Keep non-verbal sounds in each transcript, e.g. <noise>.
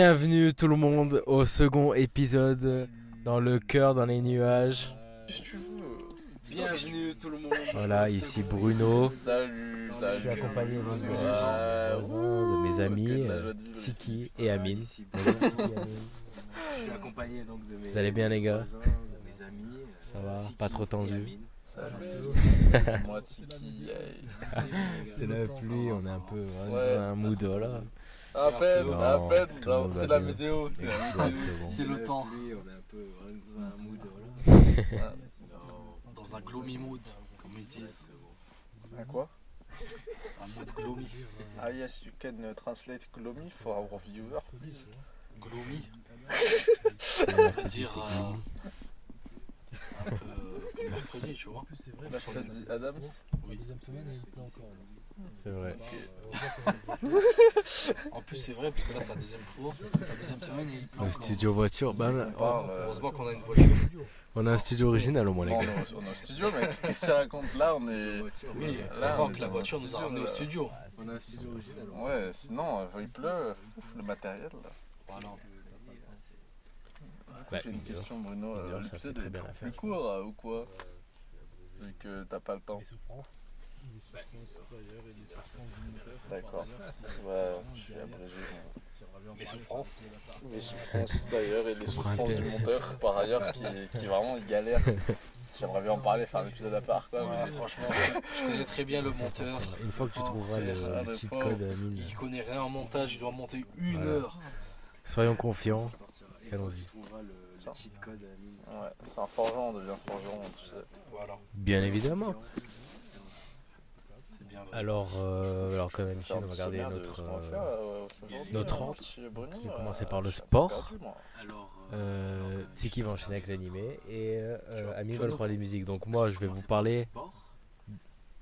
Bienvenue tout le monde au second épisode dans le cœur, dans les nuages. Si tu veux? Bienvenue tout le monde. Voilà, ici Bruno. Salut, Je salut. suis accompagné de, mes amis, euh, Tiki et Amine. <laughs> Je suis accompagné donc de mes Vous allez bien, les gars? voisins, de mes amis. Ça va Pas trop tendu c'est moi <laughs> Tiki. hey. C'est la pluie, on est un peu Ouais. dans un mood, voilà. À peine, Non, à peine, c'est la. Exactement. C'est le temps. On est un peu dans un mood. <laughs> Voilà. Dans un gloomy mood, comme ils disent. Un quoi? Un mood gloomy. Ah yes, you can uh, translate gloomy for our viewer. Gloomy, C'est mercredi, dire c'est euh, un peu comme mercredi, tu vois. Mercredi Adams. Oui. C'est vrai. <laughs> En plus, c'est vrai, parce que là, c'est la deuxième fois. C'est la deuxième semaine et il pleut Le encore. studio voiture, bah, On parle. euh, Heureusement qu'on a une voiture. on a un studio original au moins les gars. on est au studio, mec. Qu'est-ce que tu racontes là On est. Oui, Là, heureusement on est que la voiture un nous a ramenés au studio. On a un studio original. Ouais, sinon, euh, il pleut, fouf, le matériel. Là. Voilà. Bah, J'ai une une heure. question, Bruno. Une euh, L'épisode est bien plus l'affaire, je court euh, ou quoi Vu que t'as pas le temps. D'accord. Ouais, je suis abrégé. Mes souffrances. Les souffrances d'ailleurs et les souffrances du monteur par ailleurs qui, qui vraiment il galère. J'aimerais bien en parler, faire un épisode à part quoi. Ouais, mais- franchement, je connais très bien le monteur. Une fois que tu Oh, trouveras le, le cheat code, Amine, Il connaît rien en montage, il doit monter une Voilà. heure. soyons confiants. Allons-y. Ouais, c'est un forgeron, on devient forgeron, tu sais. Voilà, Bien évidemment. Bien vrai. Alors, euh, alors comme d'habitude, Faire on un va regarder notre, va euh, euh, notre Je vais euh, commencer par le sport. Alors, Euh, Tiki va enchaîner avec l'animé et euh, tu va vas nous parler musique. Donc moi, je vais vous parler.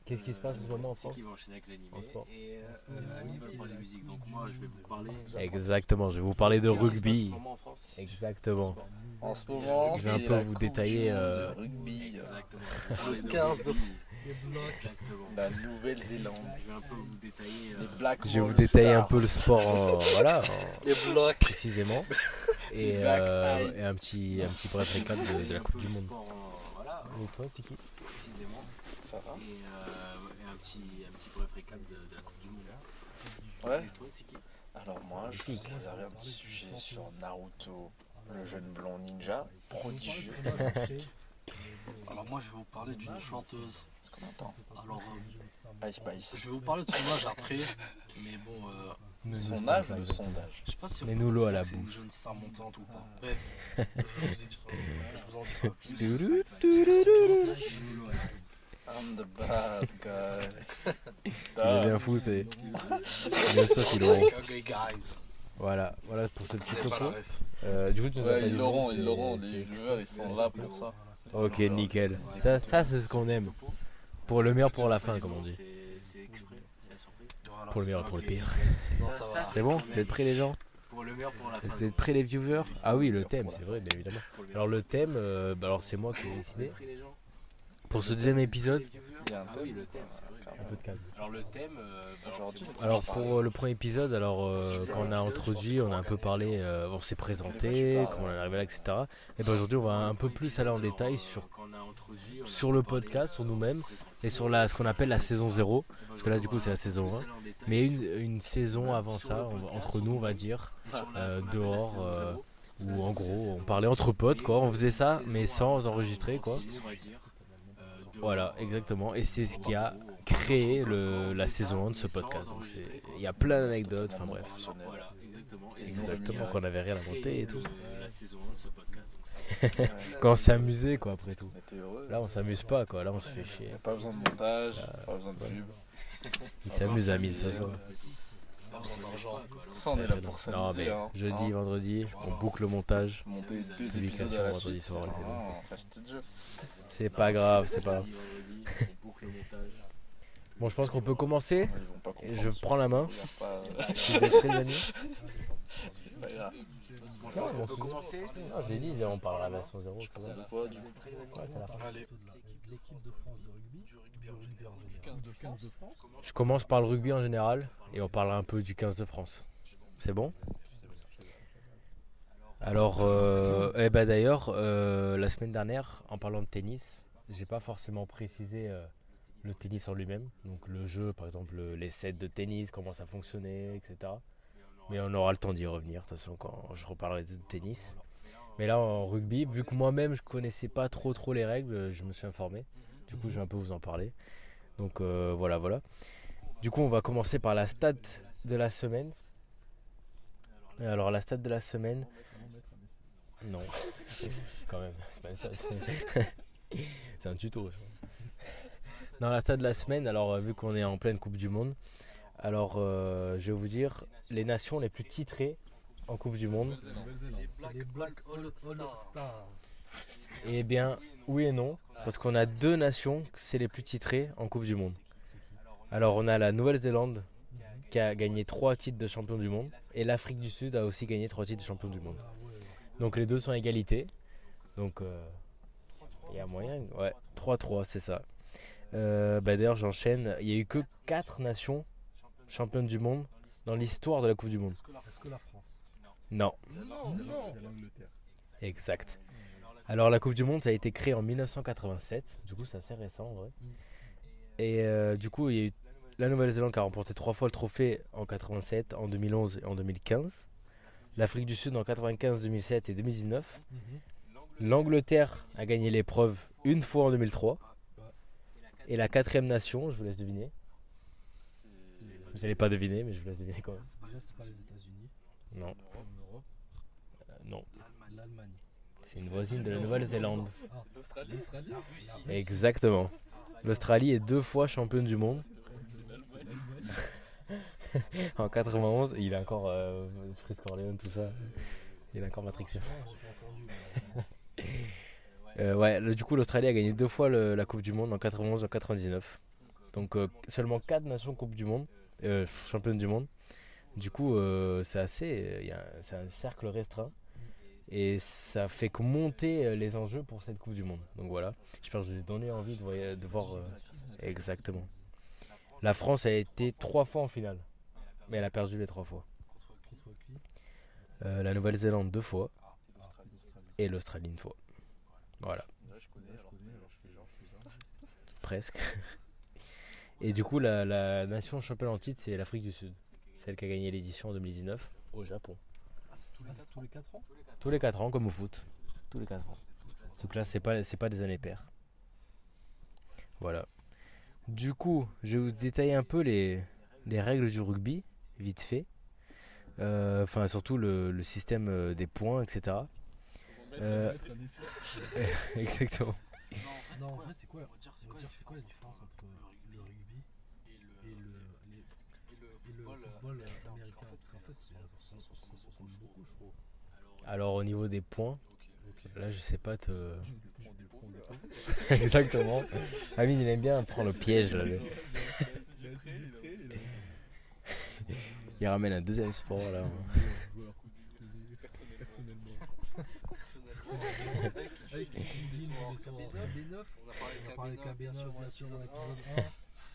Qu'est-ce qui se passe en ce moment en France va enchaîner avec l'animé. Et euh, Amine va parler musique. Donc moi, je vais vous parler. Exactement, je vais vous parler de rugby. Exactement. En ce moment, Je vais un c'est peu vous détailler, euh, de rugby, parler Le 15 de la Nouvelle-Zélande, Je vais un peu vous détailler. euh, les Black Je vais vous détailler un peu le sport, en- <laughs> voilà, en- Les blocs. précisément, <laughs> et, euh, et un petit, un petit bref récap de, de la Coupe du Monde. sport Voilà, Et toi, Tiki précisément. Ça va Et, euh, et un, petit, un petit bref récap de, de la Coupe du Monde. Ouais. Et toi, Tiki Alors moi, je vous ai réservé un petit sujet sur Naruto, le jeune blond ninja, prodigieux. <laughs> Alors moi, je vais vous parler d'une chanteuse. Ce qu'on entend. Alors, euh, Ice Spice. je vais vous parler de son âge après. Mais bon, euh, Son âge ou le sondage je sais pas si peut nous l'eau à la que c'est une bouche. jeune star montante ou pas. Bref, je vous, dis- euh, je vous en dis pas plus. I'm the bad guy. <laughs> Il est bien fou, c'est bien sûr l'auront. Like ugly guys. Voilà, voilà pour ce petit C'est pas la topo. Euh, du coup, tu nous Ouais, ils le l'auront, ils l'auront. Les viewers, ils sont là pour ça. Ok, nickel. Ça, ça c'est ce qu'on aime. Pour le meilleur, pour la fin, comme on dit. C'est c'est exprès, c'est la surprise. Voilà, Pour le meilleur, pour le pire. C'est bon Vous êtes prêts, les gens Pour le meilleur, pour la fin. Vous êtes prêts, les viewers Ah oui, le thème, c'est vrai, bien évidemment. Alors, le thème, euh, bah, alors c'est moi qui ai décidé. Pour ce deuxième épisode, Il y a un Ah oui, le thème, c'est vrai. Un peu de calme. Alors le thème, euh, bah, Aujourd'hui, c'est- Alors pour euh, le premier épisode, alors euh, quand on a introduit, on a un peu parlé, euh, on s'est présenté, comment on est arrivé là, etc. Et ben aujourd'hui on va un peu plus aller en détail sur sur le podcast, sur nous-mêmes, et sur la ce qu'on appelle la saison 0. Parce que là, du coup, c'est la saison 1. Mais une, une saison avant ça, on- entre nous on va dire, euh, dehors, euh, où en gros on parlait entre potes quoi, on faisait ça mais sans enregistrer quoi. Voilà, exactement. Et c'est ce qui a créé le, la saison 1 de ce podcast. Donc c'est, il y a plein d'anecdotes, <laughs> enfin bref. Voilà, exactement. Qu'on avait rien à monter et tout. le- La saison 1 de ce podcast. Donc c'est- Ouais. Quand on s'est amusé quoi après tout. On était heureux. Là on s'amuse pas quoi, là on se fait chier. Pas besoin de montage, pas besoin de pub. Il s'amuse à 1000, ça se voit. Pas besoin d'argent. Ça, on est là pour Non s'amuser. mais hein. jeudi, Hein. vendredi, on boucle le montage. Monter deux Publication épisodes à la vendredi suite, soir, c'est les amis. vraiment fastidieux. C'est pas grave, c'est pas grave. Vendredi, vendredi, on boucle le montage. Bon je pense qu'on peut commencer. Ils vont pas Et comprendre. je prends la main. Il y a pas- Si vous êtes prêts, les amis C'est pas grave. Bon, je Non, pense qu'on bon, peut c'est- commencer. Non, j'ai dit, on parlera à la version 0. c'est bon. Quoi, du Vous êtes prêts, les amis Ouais, c'est la fin. Allez. L'équipe de France de rugby, Je commence par le rugby en général et on parlera un peu du 15 de France. C'est bon? Alors, euh, eh ben d'ailleurs, euh, la semaine dernière, en parlant de tennis, j'ai pas forcément précisé euh, le tennis en lui-même. Donc le jeu, par exemple, les sets de tennis, comment ça fonctionnait, etc. Mais on aura le temps d'y revenir, de toute façon, quand je reparlerai de tennis. Mais là, en rugby, vu que moi-même, je connaissais pas trop trop les règles, je me suis informé. Du coup, je vais un peu vous en parler. Donc euh, voilà, voilà. Du coup, on va commencer par la stat de la semaine. Alors, la stat de la semaine. Non, <laughs> quand même, c'est pas une stat. <laughs> c'est un tuto. Dans la stat de la semaine, alors euh, vu qu'on est en pleine Coupe du Monde, alors euh, je vais vous dire les nations les plus titrées en Coupe du Monde. C'est les Black All Stars. Eh bien, oui et non, parce qu'on a deux nations, c'est les plus titrées en Coupe du Monde. Alors on a la Nouvelle-Zélande qui a gagné trois titres de champion du monde et l'Afrique du Sud a aussi gagné trois titres de champion du monde. Donc les deux sont à égalité. Donc euh, il y a moyen. Ouais, 3-3, c'est ça. Euh, bah, D'ailleurs, j'enchaîne. Il n'y a eu que quatre nations championnes du monde dans l'histoire de la Coupe du Monde. Est-ce que la France? Non, Non, non. Exact. Alors la Coupe du Monde, ça a été créé en 1987. Du coup, c'est assez récent en vrai. Et euh, du coup, il y a eu la Nouvelle-Zélande qui a remporté trois fois le trophée en 87, en 2011 et en 2015. L'Afrique du Sud en 95, 2007 et 2019. L'Angleterre a gagné l'épreuve une fois en 2003. Et la quatrième nation, je vous laisse deviner. Vous n'allez pas deviner, mais je vous laisse deviner quand même. C'est pas les États-Unis. Non, En Europe, euh, non. l'Allemagne. C'est une voisine de la Nouvelle-Zélande. L'Australie Exactement. L'Australie est deux fois championne du monde. <laughs> en 91, il a encore euh, Fritz Corleone, tout ça. Il a encore Matrixio. <laughs> Euh, ouais, le- du coup, l'Australie a gagné deux fois le- la Coupe du Monde en 91 et en 99. Donc euh, seulement quatre nations Coupe du Monde, euh, championnes du monde. Du coup, c'est assez, c'est un cercle restreint. Et ça fait que monter euh, les enjeux pour cette Coupe du Monde. Donc voilà, j'espère que je vous ai donné envie de, voir euh, exactement. La France a été trois fois en finale, mais elle a perdu les trois fois. Euh, la Nouvelle-Zélande deux fois et l'Australie une fois. Voilà, presque. <laughs> Et du coup, la, la nation championne en titre, c'est l'Afrique du Sud. Celle qui a gagné l'édition en 2019 au Japon. Ah, tous les, tous les 4 ans Tous les 4 ans, comme au foot. Tous les 4 ans. Donc là, c'est pas, c'est pas des années paires. Voilà. Du coup, je vais vous détailler un peu les, les règles du rugby, vite fait. Euh, Enfin, surtout le, le système euh, des points, etc. Euh, <laughs> exactement. Non, en vrai, c'est quoi, la différence entre le rugby et le, les- et le football euh, américain Parce qu'en fait, ça ça- ça- ça se ressemble beaucoup, je trouve. Alors, au niveau des points, là, je sais pas te. <laughs> Exactement. Amine, il aime bien prendre le piège. Là, le- <laughs> Il ramène un deuxième sport là. Avec les Philippines, ils sont en KB9. On a parlé On a parlé de KB9, bien sûr, dans l'épisode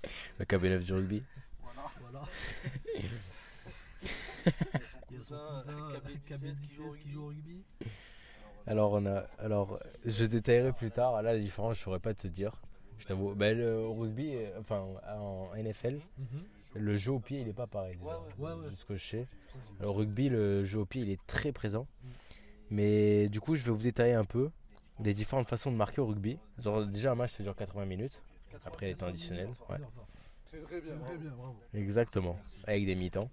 1. Le KB9 du rugby. Voilà. Il <laughs> Il y a son cousin KB17 qui joue au rugby. Alors on a, alors je détaillerai plus tard. Là, la différence, je saurais pas te dire. Je t'avoue. Ben, le au rugby, euh, enfin en NFL, le jeu au pied, il est pas pareil. déjà, Ouais, ouais. de ce que je sais. Au rugby, le jeu au pied, il est très présent. Mais du coup, je vais vous détailler un peu les différentes façons de marquer au rugby. Genre, déjà, un match, ça dure 80 minutes. Après les temps additionnels. Ouais. C'est très bien. Très bien, bravo. Exactement, avec des mi-temps.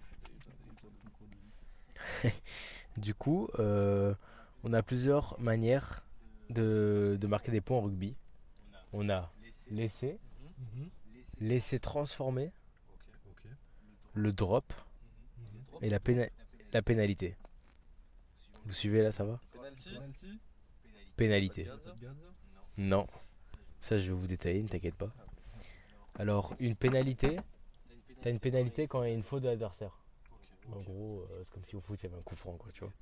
<laughs> du coup, euh, on a plusieurs manières de, marquer des points en rugby. On a l'essai, l'essai transformé, Ok. le drop et la, la pénalité. Vous suivez là, ça va? Pénalité. Non. Ça, je vais vous détailler, ne t'inquiète pas. Alors, une pénalité, t'as une pénalité quand il y a une faute de l'adversaire. En gros, euh, c'est comme si au foot, il y avait un coup franc, quoi, tu vois.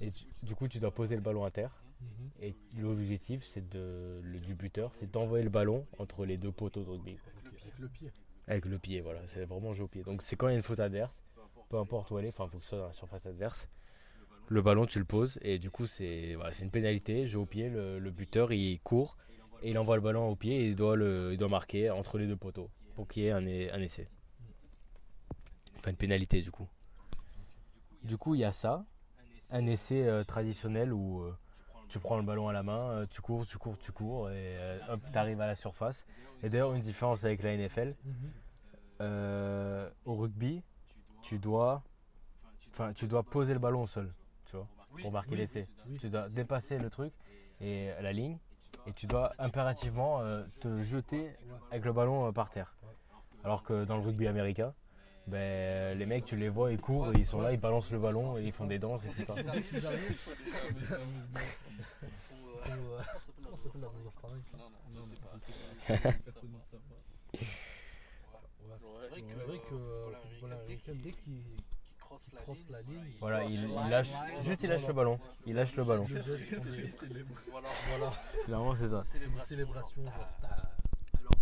Et tu- du coup, tu dois poser le ballon à terre. Mhm. Et l'objectif, c'est de, le, du buteur, c'est d'envoyer le ballon entre les deux poteaux de rugby. Avec le pied. Avec le pied, voilà. C'est vraiment jouer au pied. Donc, c'est quand il y a une faute adverse, peu importe où elle est, enfin, il faut que ce soit dans la surface adverse. le ballon, tu le poses. Et du coup, c'est voilà, c'est une pénalité. Jeu au pied, le, le buteur, il court et il envoie le ballon au pied et il doit, le, il doit marquer entre les deux poteaux pour qu'il y ait un, un essai. Enfin, une pénalité, du coup. Du coup, il y a ça. Un essai euh, traditionnel où euh, tu prends le ballon à la main, euh, tu cours, tu cours, tu cours et euh, hop, tu arrives à la surface. Et d'ailleurs, une différence avec la NFL, euh, au rugby, tu dois, tu dois poser le ballon au sol, tu vois, pour marquer l'essai. Tu dois dépasser le truc et la ligne et tu dois impérativement euh, te jeter avec le ballon euh, par terre. Alors que dans le rugby américain, ben, les mecs, tu les vois, ils courent, ils sont là, ils balancent le ballon et ils font des danses, etc. Euh, euh, Voilà, il, il lâche, juste il lâche le ballon, il lâche le ballon. Voilà, c'est ça. célébration.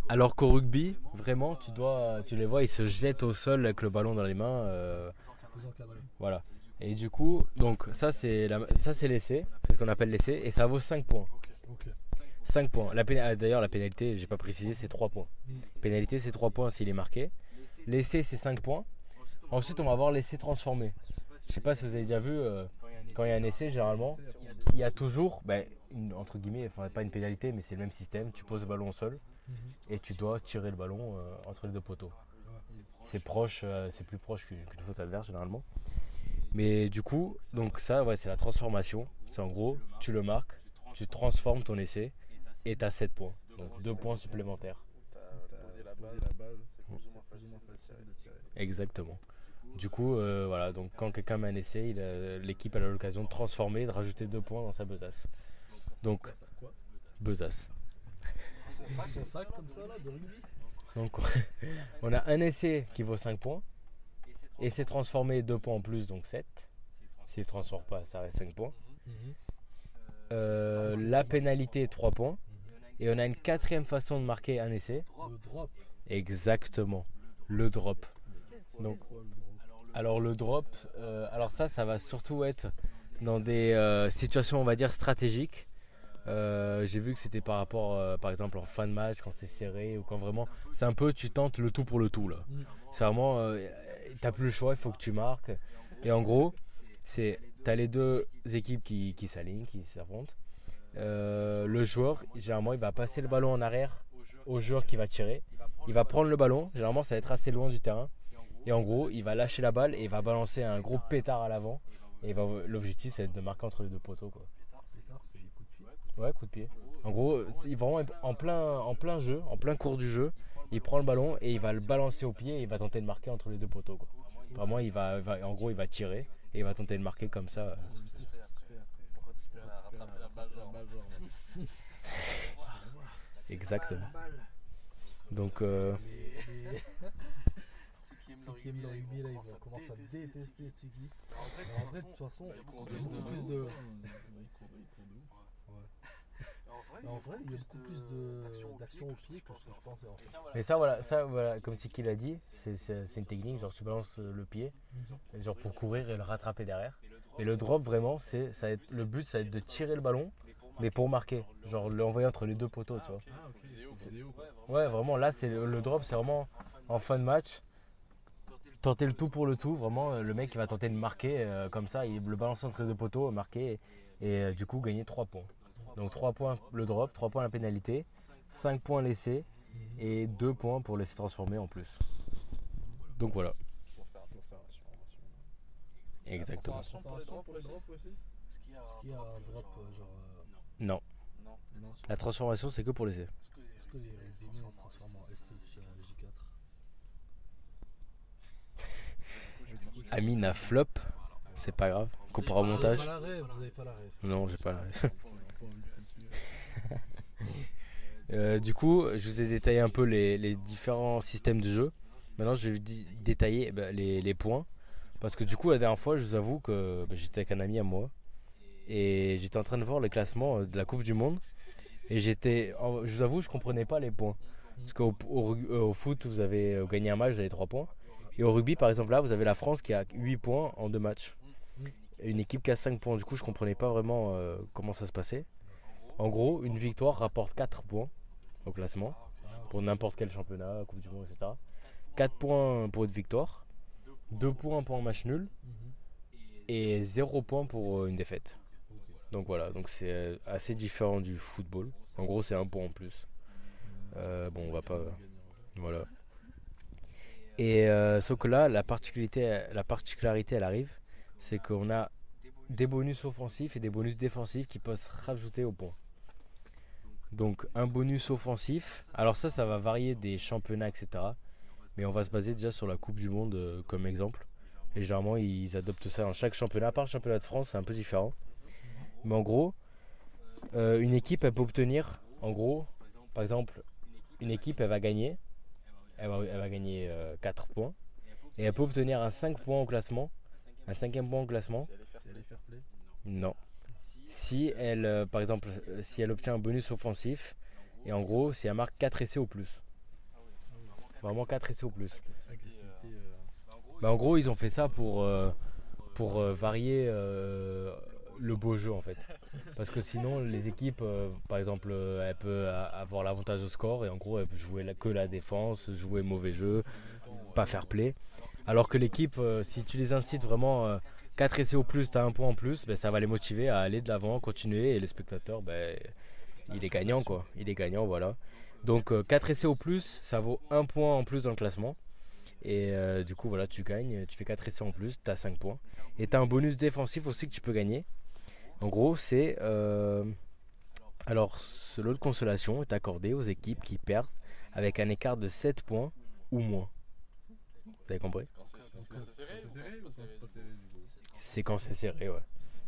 Alors qu'au rugby, vraiment, tu dois, tu les vois, ils se jettent au sol avec le ballon dans les mains. euh, voilà. Et du coup, donc ça c'est l'essai, c'est ce qu'on appelle l'essai, et ça vaut 5 points. Ok. 5 points. Ah, D'ailleurs, la pénalité, j'ai pas précisé, c'est 3 points. Pénalité, c'est 3 points s'il est marqué. L'essai, c'est 5 points. Ensuite, on va avoir l'essai transformé. Je sais pas si vous avez déjà vu, euh, quand il y a un essai, généralement, il y a toujours, ben, entre guillemets, enfin pas une pénalité, mais c'est le même système. Tu poses le ballon au sol Et tu dois tirer le ballon euh, entre les deux poteaux. C'est proche, euh, c'est plus proche qu'une faute adverse généralement. Mais du coup, donc ça, ouais, c'est la transformation. C'est en gros, tu le marques, tu transformes ton essai et tu as 7 points. Donc 2 points supplémentaires. Exactement. Du coup, euh, voilà, donc quand quelqu'un met un essai, l'équipe a l'occasion de transformer, de rajouter 2 points dans sa besace. Donc, besace. Son sac comme ça là de rugby Donc, <laughs> on a un essai qui vaut 5 points. Et c'est transformé 2 points en plus, donc 7. S'il ne transforme pas, ça reste 5 points. Euh, la pénalité 3 points. Et on a une quatrième façon de marquer un essai. Le drop. Exactement. Le drop. Donc, alors le drop, euh, alors ça, ça va surtout être dans des euh, situations, on va dire, stratégiques. Euh, J'ai vu que c'était par rapport, euh, par exemple, en fin de match, quand c'est serré ou quand vraiment, c'est un peu, tu tentes le tout pour le tout là. C'est vraiment, euh, t'as plus le choix, il faut que tu marques. Et en gros, c'est, t'as les deux équipes qui, qui s'alignent, qui s'affrontent. Le joueur, généralement, il va passer le ballon en arrière au joueur qui va tirer. Il va prendre le ballon, généralement, ça va être assez loin du terrain. Et en gros, il va lâcher la balle et il va balancer un gros pétard à l'avant. Et l'objectif, c'est de marquer entre les deux poteaux. Quoi. C'est tard, c'est coup de pied. Ouais, coup de pied. En gros, il va vraiment être en plein, en plein jeu, en plein cours du jeu. Il prend le ballon et il va le balancer au pied et il va tenter de marquer entre les deux poteaux. Quoi. Vraiment, il va, va- en gros, il va tirer et il va tenter de marquer comme ça. <laughs> Exactement. Donc, euh, Ceux qui aiment le rugby là, ils vont commencer à détester Tiki. En vrai, de toute façon, beaucoup plus de. Mais en vrai, il y a beaucoup plus d'action au pied que ce que je pensais en fait. mais ça, voilà, ça, voilà, comme Tiki l'a dit, c'est c'est- c'est une technique. Genre, tu balances le pied, genre pour courir et le rattraper derrière. Et le drop, vraiment, c'est ça va être, le but, ça va être de tirer le ballon, mais pour marquer. Genre, l'envoyer entre les deux poteaux, tu vois. Ouais, vraiment, là, c'est le, drop, c'est vraiment en fin de match. Tenter le tout pour le tout, vraiment, le mec il va tenter de marquer euh, comme ça, il le balance entre les deux poteaux, marquer et euh, du coup gagner 3 points. Donc 3 points le drop, 3 points la pénalité, 5 points laissés et 2 points pour laisser transformer en plus. Donc voilà, exactement. Est-ce qu'il y a un drop genre. Non, la transformation c'est que pour laisser. Est-ce que les rugbymen se transforment en S6 euh, J4 <laughs> Amine a flop, c'est pas grave, coupera au montage. pas la rêve, vous avez pas la rêve. Non, j'ai pas la <laughs> <laughs> Euh, du coup, je vous ai détaillé un peu les, différents systèmes de jeu. Maintenant, je vais détailler eh ben, les, points. Parce que du coup, la dernière fois, je vous avoue que ben, j'étais avec un ami à moi. Et j'étais en train de voir le classement euh, de la Coupe du Monde. Et j'étais. Je vous avoue, je comprenais pas les points. Parce qu'au euh, au foot, vous avez gagné un match, vous avez 3 points. Et au rugby, par exemple, là, vous avez la France qui a 8 points en deux matchs. une équipe qui a 5 points. Du coup, je comprenais pas vraiment comment ça se passait. En gros, une victoire rapporte 4 points au classement pour n'importe quel championnat, Coupe du Monde, etc. 4 points pour une victoire, 2 points pour un match nul et 0 points pour euh, une défaite. Donc voilà, donc c'est euh, assez différent du football. En gros, c'est un point en plus. Euh, bon, on va pas. Voilà. Et sauf que là, la particularité, la particularité elle arrive, c'est qu'on a des bonus offensifs et des bonus défensifs qui peuvent se rajouter au point. Donc un bonus offensif, alors ça, ça va varier des championnats, etc. Mais on va se baser déjà sur la Coupe du Monde euh, comme exemple. Et généralement, ils adoptent ça dans chaque championnat. À part le championnat de France, c'est un peu différent. Mais en gros, euh, une équipe, elle peut obtenir, en gros, par exemple, une équipe, elle va gagner. Elle va, elle va gagner 4 points. Et elle peut obtenir un 5 points au classement. Un cinquième point au classement. Non. Si elle, euh, par exemple, euh, si elle obtient un bonus offensif, et en gros, si elle marque 4 essais au plus. Vraiment 4 essais au plus. Bah, en gros, ils ont fait ça pour, euh, pour varier le beau jeu en fait. Parce que sinon, les équipes, par exemple, elles peuvent avoir l'avantage au score et en gros, elles peuvent jouer que la défense, jouer mauvais jeu, pas faire play. Alors que l'équipe, si tu les incites vraiment 4 essais au plus, tu as un point en plus, ben, ça va les motiver à aller de l'avant, continuer et le spectateur, ben, il est gagnant quoi. Il est gagnant, voilà. Donc 4 essais au plus, ça vaut un point en plus dans le classement. Et euh, du coup, voilà, tu gagnes, tu fais 4 essais en plus, tu as 5 points. Et tu as un bonus défensif aussi que tu peux gagner. En gros, c'est. euh, alors, ce lot de consolation est accordé aux équipes qui perdent avec un écart de 7 points ou moins. Vous avez compris? C'est quand c'est serré, ouais.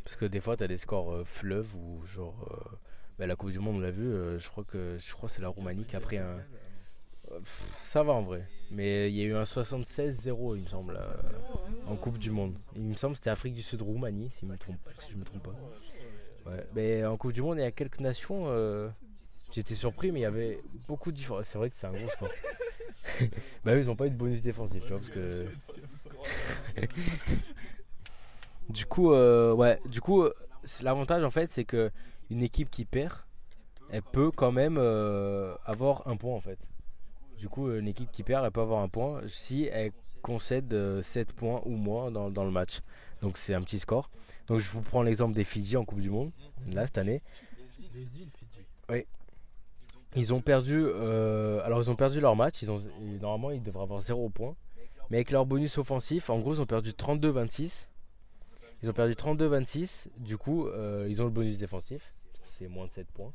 Parce que des fois, tu as des scores euh, fleuves ou genre. euh, bah, la Coupe du Monde, on l'a vu, euh, je crois que je crois c'est la Roumanie qui a pris un. Ça va en vrai. Mais il y a eu un 76-0, il me semble, euh, en Coupe du Monde. Il me semble que c'était Afrique du Sud, Roumanie, si, je me trompe, si je me trompe pas. Mais en Coupe du Monde, il y a quelques nations. euh, J'étais surpris, mais il y avait beaucoup de différences. C'est vrai que c'est un gros score. <laughs> bah, ils ont pas eu de bonus défensif, tu vois, parce que. <laughs> du coup, euh, ouais, du coup, euh, l'avantage en fait, c'est que une équipe qui perd, elle peut quand même euh, avoir un point en fait. Du coup, euh, une équipe qui perd, elle peut avoir un point si elle concède euh, 7 points ou moins dans, le match. Donc c'est un petit score. Donc je vous prends l'exemple des Fidji en Coupe du Monde, là cette année. Les îles Fidji. Ils ont perdu, euh, alors ils ont perdu leur match. Ils ont, normalement, ils devraient avoir 0 points. Mais avec leur bonus offensif, en gros, ils ont perdu 32-26. Ils ont perdu 32-26. Du coup, euh, ils ont le bonus défensif. C'est moins de 7 points.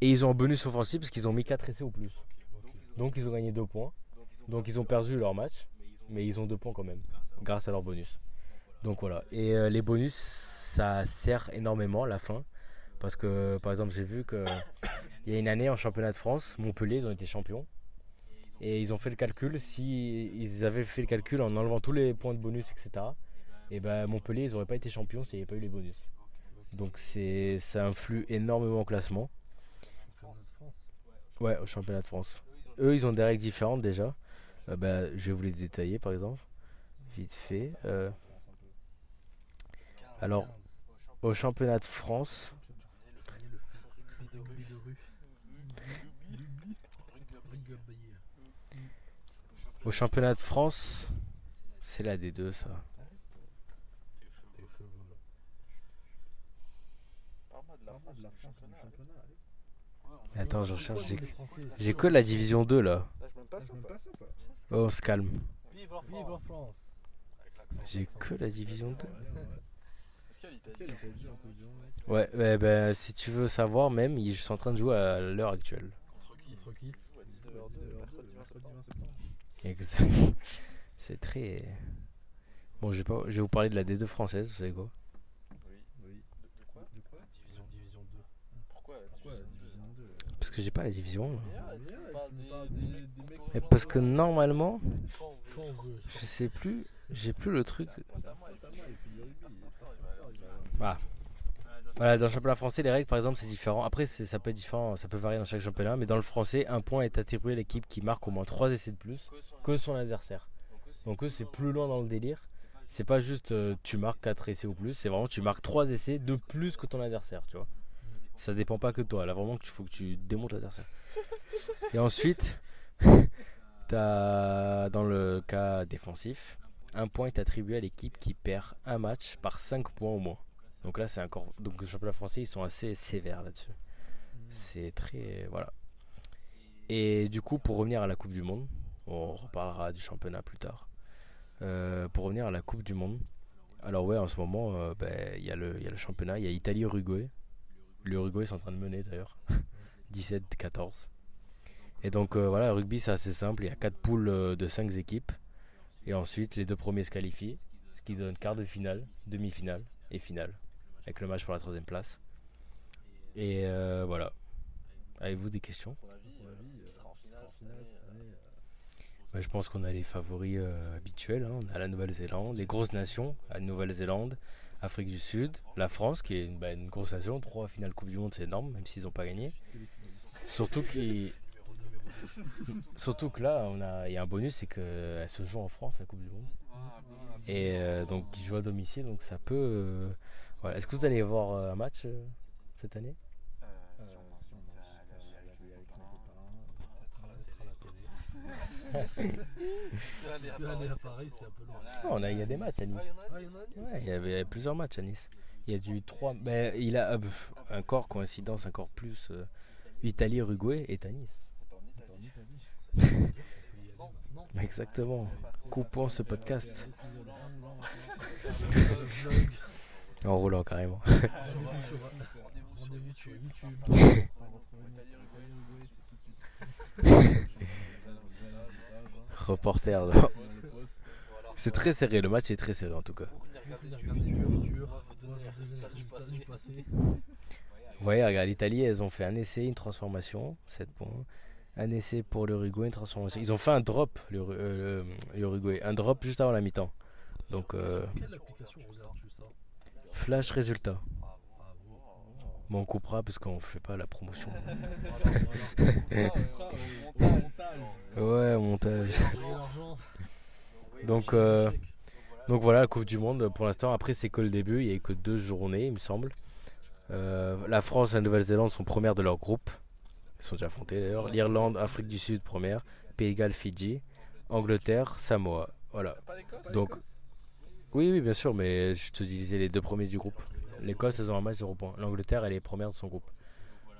Et ils ont un bonus offensif parce qu'ils ont mis 4 essais au plus. Donc ils ont gagné 2 points. Donc ils ont perdu leur match. Mais ils ont 2 points quand même. Grâce à leur bonus. Donc voilà. Et euh, les bonus, ça sert énormément à la fin. Parce que, par exemple, j'ai vu que il y a une année en championnat de France, Montpellier, ils ont été champions. Et ils ont fait le calcul, si ils avaient fait le calcul en enlevant tous les points de bonus, etc. Et ben Montpellier, ils n'auraient pas été champions s'il n'y avait pas eu les bonus. Donc c'est ça influe énormément au classement. Championnat de France. Ouais, au championnat de France. Eux, ils ont des règles différentes déjà. Euh, bah, je vais vous les détailler par exemple. Vite fait. Euh, alors, au championnat de France, au championnat de France, c'est la D2 ça. T'es aux cheveux là. Parle-moi de la France, du championnat. Attends, je recherche. J'ai, que la division 2 là. Oh, on se calme. Vive la France. J'ai que la division 2. Est-ce qu'il y a l'Italie Ouais, ouais, ben, si tu veux savoir, même, ils sont en train de jouer à l'heure actuelle. Contre qui? Contre qui? Ils jouent à 19h02, mercredi 20 septembre. Exact. C'est très. Bon, je vais, pas... je vais vous parler de la D2 française, vous savez quoi Oui. Oui. De, de quoi De quoi Division, division 2. Pourquoi la Pourquoi la division division 2 Parce que j'ai pas la division. voir parce que le- normalement, je sais plus, j'ai plus le truc. Et et. Ah. Voilà, dans le championnat français, les règles, par exemple, c'est différent. Après, c'est- ça peut être différent, ça peut varier dans chaque championnat, mais dans le français, un point est attribué à l'équipe qui marque au moins 3 essais de plus que son adversaire. Donc eux, c'est plus loin dans le délire. C'est pas juste euh, tu marques 4 essais ou plus, c'est vraiment tu marques 3 essais de plus que ton adversaire, tu vois. Ça dépend pas que de toi, là vraiment il faut que tu démontes l'adversaire. <laughs> Et ensuite, <laughs> t'as dans le cas défensif, un point est attribué à l'équipe qui perd un match par 5 points au moins. Donc là c'est encore donc le championnat français, ils sont assez sévères là-dessus. C'est très voilà. Et du coup pour revenir à la Coupe du monde, on reparlera du championnat plus tard. Euh, pour revenir à la Coupe du Monde, alors ouais, en ce moment, euh, ben, il y, a le- il y a le championnat, il y a Italie-Uruguay. L'Uruguay est en train de mener d'ailleurs, <laughs> 17-14. Et donc euh, voilà, le rugby c'est assez simple, il y a 4 poules euh, de 5 équipes. Et ensuite, les deux premiers se qualifient, ce qui donne quart de finale, demi-finale et finale, avec le match pour la troisième place. Et euh, voilà. Avez-vous des questions? Je pense qu'on a les favoris euh, habituels. hein. On a la Nouvelle-Zélande, les grosses nations, la Nouvelle-Zélande, Afrique du Sud, la France, qui est une, bah, une grosse nation. Trois finales Coupe du Monde, c'est énorme, même s'ils n'ont pas gagné. Surtout, qu'il- <laughs> Surtout que là, on a... il y a un bonus, c'est qu'elle se joue en France, la Coupe du Monde. Et euh, donc, ils jouent à domicile, donc ça peut. euh. Est-ce que vous allez voir euh, un match cette année? Parce que aller à Paris, c'est un peu loin. Non, on a, Il y a des matchs à Nice. Ah, il y en a un Ouais, il y avait plusieurs matchs à Nice. Il y a du 3. Mais il a euh, pff, encore coïncidence, encore plus. euh, Italie, Uruguay est à Nice. <laughs> Exactement. Coupons ce podcast. <laughs> En roulant carrément. <laughs> Rendez-vous sur YouTube. Reporter. C'est très serré, le match est très serré en tout cas. Vous voyez, regarde, l'Italie, elles ont fait un essai, une transformation, 7 points. Un essai pour l'Uruguay, une transformation. Ils ont fait un drop, euh, l'Uruguay, un drop juste avant la mi-temps. Donc, euh, flash résultat. Bon, on coupera parce qu'on fait pas la promotion. Ouais, montage. Donc, euh, donc voilà, la Coupe du Monde pour l'instant. Après, c'est que le début. Il n'y a eu que deux journées, il me semble. Euh, la France et la Nouvelle-Zélande sont premières de leur groupe. Ils sont déjà affrontés d'ailleurs. L'Irlande, Afrique du Sud, première. Pays de Galles, Fidji. Angleterre, Samoa. Voilà. Donc, oui, oui, bien sûr, mais je te disais les deux premiers du groupe. L'Écosse, elles ont un match 0 points. L'Angleterre, elle est première de son groupe.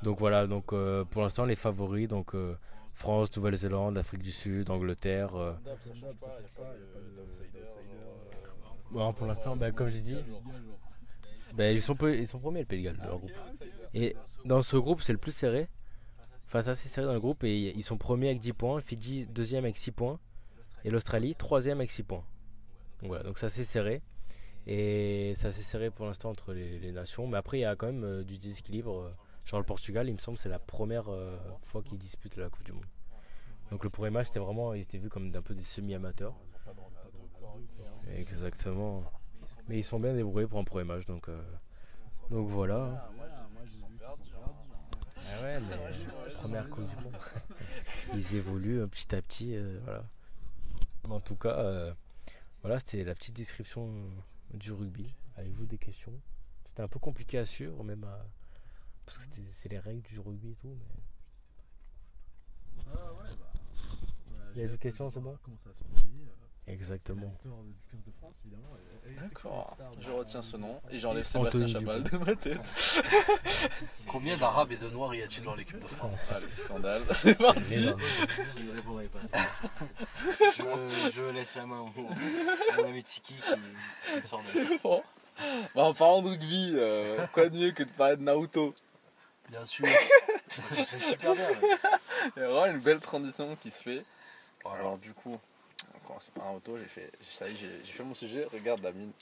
Donc voilà, donc euh, pour l'instant, les favoris, donc euh, France, Nouvelle-Zélande, Afrique du Sud, Angleterre. euh, Bon, pour l'instant, bah, comme je dis, bah, ils, sont peu- ils sont premiers le Pays de Galles de leur groupe. Et dans ce groupe, c'est le plus serré. Enfin, c'est assez serré dans le groupe et ils sont premiers avec 10 points. Fidji, deuxième avec 6 points. Et l'Australie, troisième avec 6 points. Donc voilà, donc c'est assez serré. Et c'est assez serré pour l'instant entre les, les nations. Mais après, il y a quand même euh, du déséquilibre. euh, Genre le Portugal, il me semble, c'est la première euh, fois qu'ils disputent la Coupe du Monde. Donc le premier match, c'était vraiment, il était vu comme un peu des semi-amateurs. Exactement. Mais ils sont bien débrouillés pour un premier match, donc, euh, donc voilà. Ah ouais, mais première Coupe du Monde. <laughs> Ils évoluent petit à petit, euh, voilà. En tout cas, euh, voilà, c'était la petite description du rugby. Avez-vous des questions? C'était un peu compliqué à suivre, même à- parce que c'est les règles du rugby et tout. Mais... Il y a des questions, c'est bon Comment ça va se Exactement. victoire du 15 de France, évidemment. elle- elle- elle- D'accord, je retiens ce nom et j'enlève Anthony Sébastien Chabal de ma tête. <laughs> Combien d'Arabes et de Noirs y a-t-il dans l'équipe de France? Allez, scandale, c'est parti. Je ne répondrai pas. Je, je laisse la main au- mon ami Tiki qui, qui me sort de Bon. Bah, en parlant de rugby, euh, quoi de mieux que de parler de Naruto? Bien sûr. Fonctionne super bien. ouais. Il y a vraiment une belle transition qui se fait. Alors du coup, commence par Naruto, j'ai fait, ça y est, j'ai fait mon sujet, regarde la mine.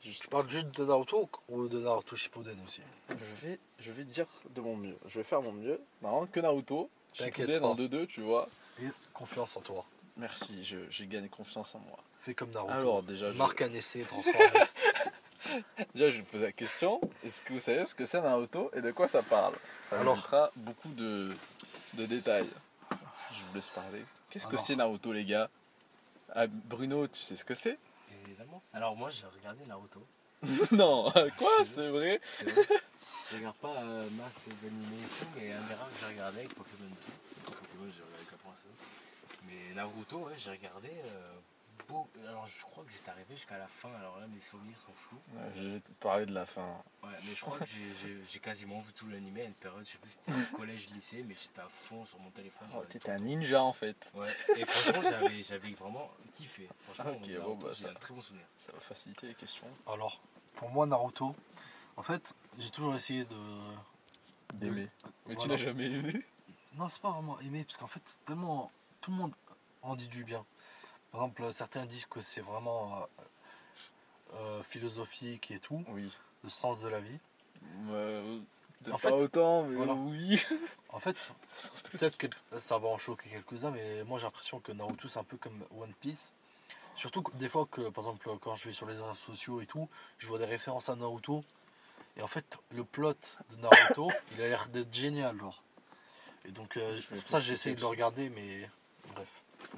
Tu parles juste de Naruto ou de Naruto Shippuden aussi? Je vais, je vais dire de mon mieux, je vais faire mon mieux. Marrant que Naruto, Shippuden pas. en 2-2, tu vois. Et confiance en toi. Merci, je- j'ai gagné confiance en moi. Fais comme Naruto. Alors déjà, je, Marque un essai, transforme. <laughs> déjà, je vais te poser la question, est-ce que vous savez ce que c'est Naruto et de quoi ça parle? Ça Alors. Beaucoup de, de détails. Je vous laisse parler. Qu'est-ce que c'est Naruto les gars? Ah, Bruno, tu sais ce que c'est? Évidemment. Alors moi j'ai regardé Naruto. <laughs> non, quoi? C'est vrai? Je regarde pas euh, masse d'animés et tout, mais un des rares que j'ai regardé avec Pokémon tout. Pokémon j'ai regardé pour l'instant. Mais Naruto, ouais, j'ai regardé. euh, beau- Alors je crois que j'étais arrivé jusqu'à la fin, alors là mes souvenirs sont flous. Ouais, Je vais te parler de la fin. Ouais, mais je crois que j'ai- quasiment vu tout l'animé à une période, je sais plus si c'était collège, lycée, mais j'étais à fond sur mon téléphone. Oh, T'étais un ninja en fait. Ouais, et franchement j'avais j'avais vraiment kiffé. Franchement, bon, bah, j'ai ça- un très bon souvenir. Ça va faciliter les questions. Alors, pour moi, Naruto, en fait, j'ai toujours essayé de. D'aimer. Mais tu n'as jamais aimé Non, c'est pas vraiment aimé, parce qu'en fait, c'est tellement. Tout le monde en dit du bien. Par exemple, certains disent que c'est vraiment euh, euh, philosophique et tout, Oui. le sens de la vie. Euh, En pas fait, autant, mais voilà. oui. <laughs> En fait, <laughs> peut-être que ça va en choquer quelques-uns, mais moi j'ai l'impression que Naruto c'est un peu comme One Piece. Surtout que des fois que, par exemple, quand je vais sur les réseaux sociaux et tout, je vois des références à Naruto. Et en fait, le plot de Naruto, <coughs> il a l'air d'être génial, genre. Et donc, euh, c'est pour ça que j'ai essayé de le regarder, mais bref,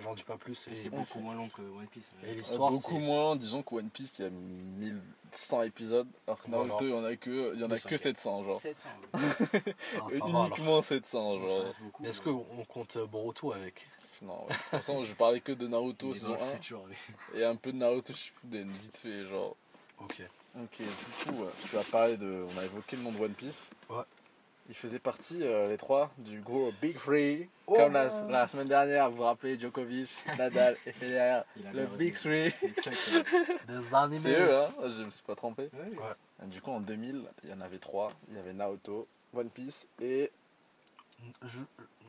j'en dis pas plus. C'est beaucoup moins long que One Piece. mais- et Euh, l'histoire, beaucoup c'est- moins, disons que One Piece il y a 1100 épisodes, alors que Naruto il y en a que, il y en a 200, que 700 genre. 700. <laughs> Ah, ça. Uniquement 700 Ça genre. reste beaucoup, Mais est-ce qu'on compte Boruto avec Non, ouais. de toute façon je parlais que de Naruto mais saison dans le 1 futur, oui. <laughs> et un peu de Naruto Shippuden vite fait genre. Ok. Ok, du coup, euh, tu as parlé de. On a évoqué le nom de One Piece. Ouais. Ils faisaient partie, euh, les trois, du gros Big Three. Oh Comme la, la semaine dernière, vous vous rappelez Djokovic, <laughs> Nadal et Federer. Le Big. Three. Exactement. Des animés C'est eux, hein Je me suis pas trompé. Ouais. Ouais. Du coup, en 2000, il y en avait trois. Il y avait Naruto, One Piece et. Je,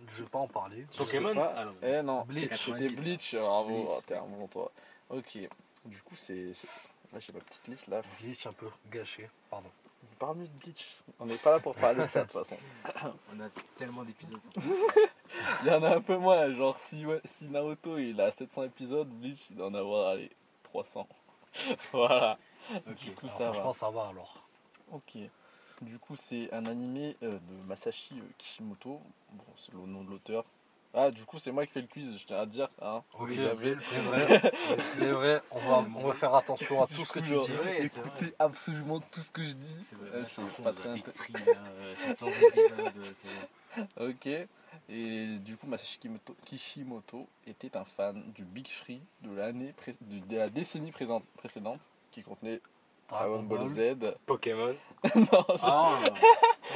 je vais pas en parler. Pokémon pas. Ah non, Eh non, Bleach. c'était Bleach. Bravo. Oh, t'es un bon toi. Ok. Du coup, c'est. c'est- Là, j'ai ma petite liste là. Bleach un peu gâché, pardon. Parle-nous de Bleach. On n'est pas là pour parler de ça de toute façon. <coughs> On a tellement d'épisodes. <laughs> Il y en a un peu moins, genre si, si Naruto il a 700 épisodes, Bleach il doit en avoir allez, 300. <laughs> voilà, Ok. du coup Alors, ça franchement, va. ça va alors. Ok. Du coup c'est un animé euh, de Masashi euh, Kishimoto, bon c'est le nom de l'auteur. Ah du coup c'est moi qui fais le quiz, je tiens à dire. Hein. Jamais- c'est vrai. <laughs> C'est vrai, on va, on va faire attention à tout ce que tu dis. vrai, Écoutez absolument tout ce que je dis. C'est vrai, c'est fond pas euh, 700 épisodes, c'est. Ok. Et du coup, Masashi Kimoto- Kishimoto était un fan du Big Free de l'année pré- de, de la décennie présente- précédente, qui contenait Dragon Ball Z. <laughs> Pokémon. non, je- Ah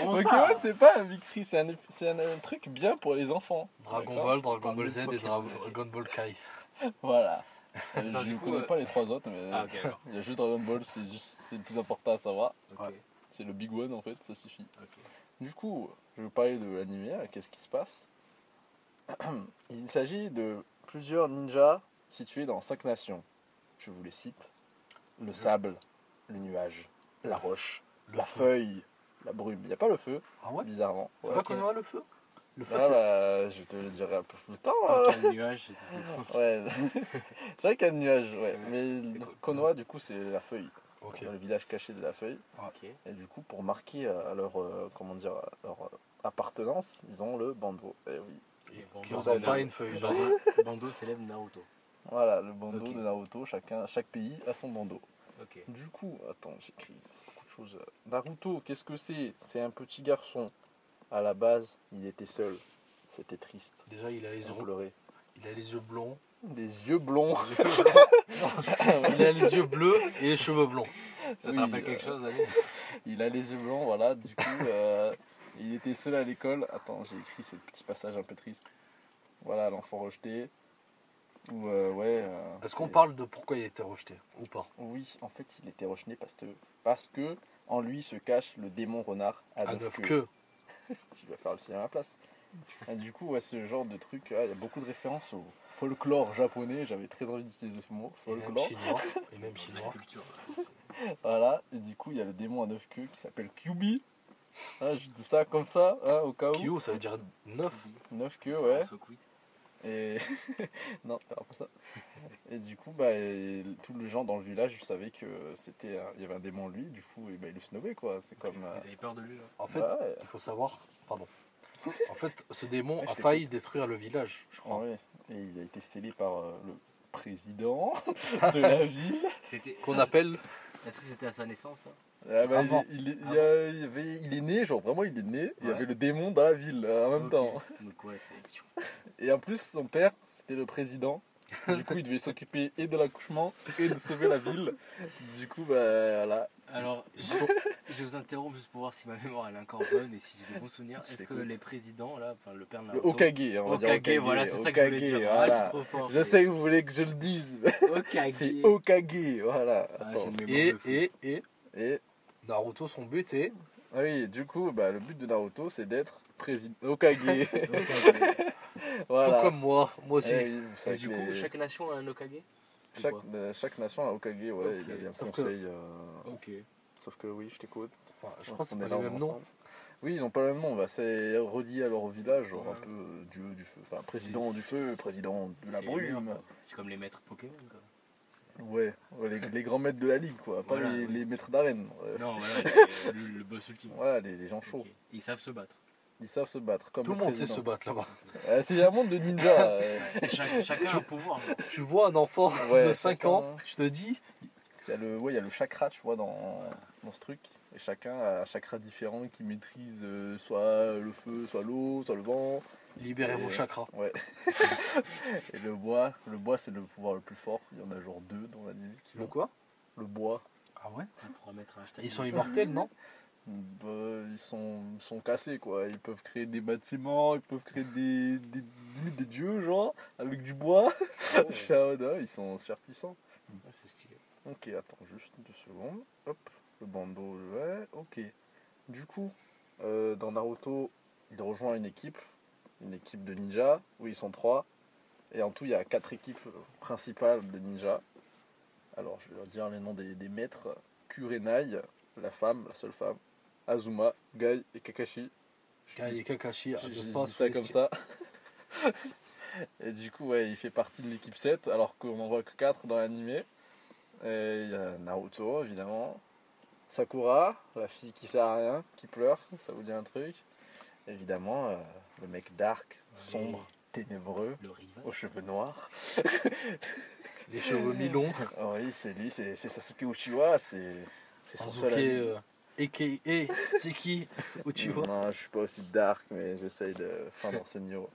Pokémon, c'est pas un Big Free, c'est un, c'est un, un truc bien pour les enfants. Dragon Ball, Dragon Ball Z et Dra-. Dragon Ball Kai. <laughs> Voilà. <laughs> Euh, Non, je du ne coup, connais euh, pas les trois autres, mais Ah, ok, il y a juste Dragon Ball, c'est juste c'est le plus important à savoir. Ok. Ouais. C'est le Big One en fait, ça suffit. ok. Du coup, je vais parler de l'animé, là, qu'est-ce qui se passe <clears throat> Il s'agit de plusieurs ninjas situés dans cinq nations. Je vous les cite. Le sable, le nuage, la roche, Le la feu. feuille, la brume. Il n'y a pas le feu, Ah ouais bizarrement. C'est Ouais. pas Konoha le feu Le feu, Ah c'est. bah, je te le dirai un peu plus tard. Tant hein. qu'il y a le nuage, c'est. <laughs> Ouais. <laughs> c'est vrai qu'il y a le nuage, ouais. Mais. Konoha, du coup, c'est la feuille. Ok. Le village caché de la feuille. Ok. Et du coup, pour marquer euh, leur, euh, comment dire, leur euh, appartenance, ils ont le bandeau. Eh oui. Ressemble c'est pas une feuille. le genre. Bando célèbre Naruto. Voilà, le bandeau de Naruto. Chacun, chaque pays a son bandeau. Ok. Du coup, attends, j'écris choses. Naruto, qu'est-ce que c'est? C'est un petit garçon. À la base, il était seul. C'était triste. Déjà, il a les yeux, il a les yeux blonds. Des yeux blonds. <laughs> il a les yeux bleus et les cheveux blonds. Ça Oui, te rappelle euh, quelque chose, <laughs> Il a les yeux blancs, voilà. Du coup, euh, il était seul à l'école. Attends, j'ai écrit ce petit passage un peu triste. Voilà, l'enfant rejeté. Ou euh, ouais. euh, Est-ce qu'on c'est- parle de pourquoi il était rejeté ou pas? Oui, en fait, il était rejeté parce que, parce que en lui se cache le démon renard à, neuf queues. Tu vas faire le cinéma à ma place. Et du coup, ouais, ce genre de truc, ah, il y a beaucoup de références au folklore japonais. J'avais très envie d'utiliser ce mot, Et même folklore. chinois. Et même <laughs> La chinois. culture. Voilà, et du coup, il y a le démon à neuf queues qui s'appelle Kyubi. Ah, je dis ça comme ça, hein, au cas où. Kyo, ça veut dire neuf. Neuf queues, ouais. Et <laughs> non, pas ça. Et du coup, bah, et tous les gens dans le village savaient que c'était, il y avait un démon lui. Du coup, et bah, ils le snobbaient quoi. C'est comme. euh, Vous avez peur de lui là En fait, bah ouais. il faut savoir. Pardon. <laughs> En fait, ce démon Ouais, a failli détruire le village, je crois. ouais. Et il a été scellé par euh, le président <laughs> de la ville. C'était. Qu'on appelle. Est-ce que c'était à sa naissance ça? Ah bah, Avant. il, il- il avait- il est né, genre vraiment il est né, il y Ouais. avait le démon dans la ville euh, en même Ok. temps. Donc ouais, c'est. <laughs> Et en plus, son père, c'était le président. Du coup, il devait s'occuper et de l'accouchement et de sauver la ville. Du coup, bah voilà. Alors, je, je vous interromps juste pour voir si ma mémoire elle est encore bonne et si j'ai des bons souvenirs. Je Est-ce que les présidents là, enfin le père de Le Naruto. Okage, on va dire Okage, voilà, c'est ça que je voulais dire. Ah, voilà. je suis trop fort. Je sais que vous voulez que je le dise. Okage. C'est Okage, voilà. Ah, Et, et, et Et Naruto, son but est. ah oui, du coup, bah, le but de Naruto, c'est d'être président Okage. <laughs> <laughs> Okage. voilà. Tout comme moi, moi aussi. Eh oui, Et du coup, les- chaque nation a un Okage chaque, euh, chaque nation a Okage, ouais, Ok. il y a Sauf que- conseil. euh, Ok. Sauf que oui, je t'écoute. Enfin, je crois que c'est On pas est là, est noms. ensemble. Oui, ils ont pas le même nom. Bah, c'est relié à leur village, genre Ouais. un peu euh, dieu du feu. Enfin, président du feu, président de la brume. C'est comme les maîtres Pokémon quoi. Ouais, ouais, les, les grands maîtres de la ligue, quoi. Pas Voilà, les, oui. les maîtres d'arène. ouais. Non, voilà, <laughs> les- le, le boss ultime. Voilà, les, les gens chauds. Ils savent se battre. Ils savent se battre. Comme Tout le monde sait se battre là-bas. Euh, <laughs> c'est un monde de ninja. <laughs> euh. Chaque- chacun a un pouvoir. Tu vois un enfant Ouais, de 5 chacun- ans, tu te dis, Il y a le, ouais, il y a le chakra, tu vois, dans, dans ce truc. Et chacun a un chakra différent qui maîtrise euh, soit le feu, soit l'eau, soit le vent. Libérez Et- vos chakras. Ouais. <laughs> Et le bois, le bois c'est le pouvoir le plus fort. Il y en a genre deux dans l'anime. qui Le quoi? Le bois. Ah ouais? On pourra mettre un. Ils sont immortels, non? Bah, ils sont, ils sont cassés quoi. Ils peuvent créer des bâtiments, ils peuvent créer des, des, des dieux genre avec du bois. Ouais. <laughs> Shaoda, ils sont super puissants. Ah, c'est stylé. Ok, attends juste deux secondes. Hop, le bandeau, ouais, ok. Du coup, euh, dans Naruto, il rejoint une équipe, une équipe de ninjas, où ils sont trois. Et en tout, il y a quatre équipes principales de ninjas. Alors, je vais leur dire les noms des, des maîtres. Kurenai, la femme, la seule femme. Azuma, Gai et Kakashi. Je Gai et Kakashi, j'ai ne dit pas ça comme ça. <laughs> et du coup, ouais, il fait partie de l'équipe 7, alors qu'on en voit que 4 dans l'animé. Et Il y a Naruto, évidemment. Sakura, la fille qui sert à rien, qui pleure, ça vous dit un truc. Évidemment, euh, le mec dark, sombre, ténébreux, aux cheveux noirs. <laughs> Les cheveux mi-longs. <laughs> Oui, c'est lui, c'est c'est Sasuke Uchiwa, c'est c'est son seul Sasuke, ami. euh, a.k.a. c'est qui Uchiwa Non, je suis pas aussi dark, mais j'essaye de faire dans ce niveau.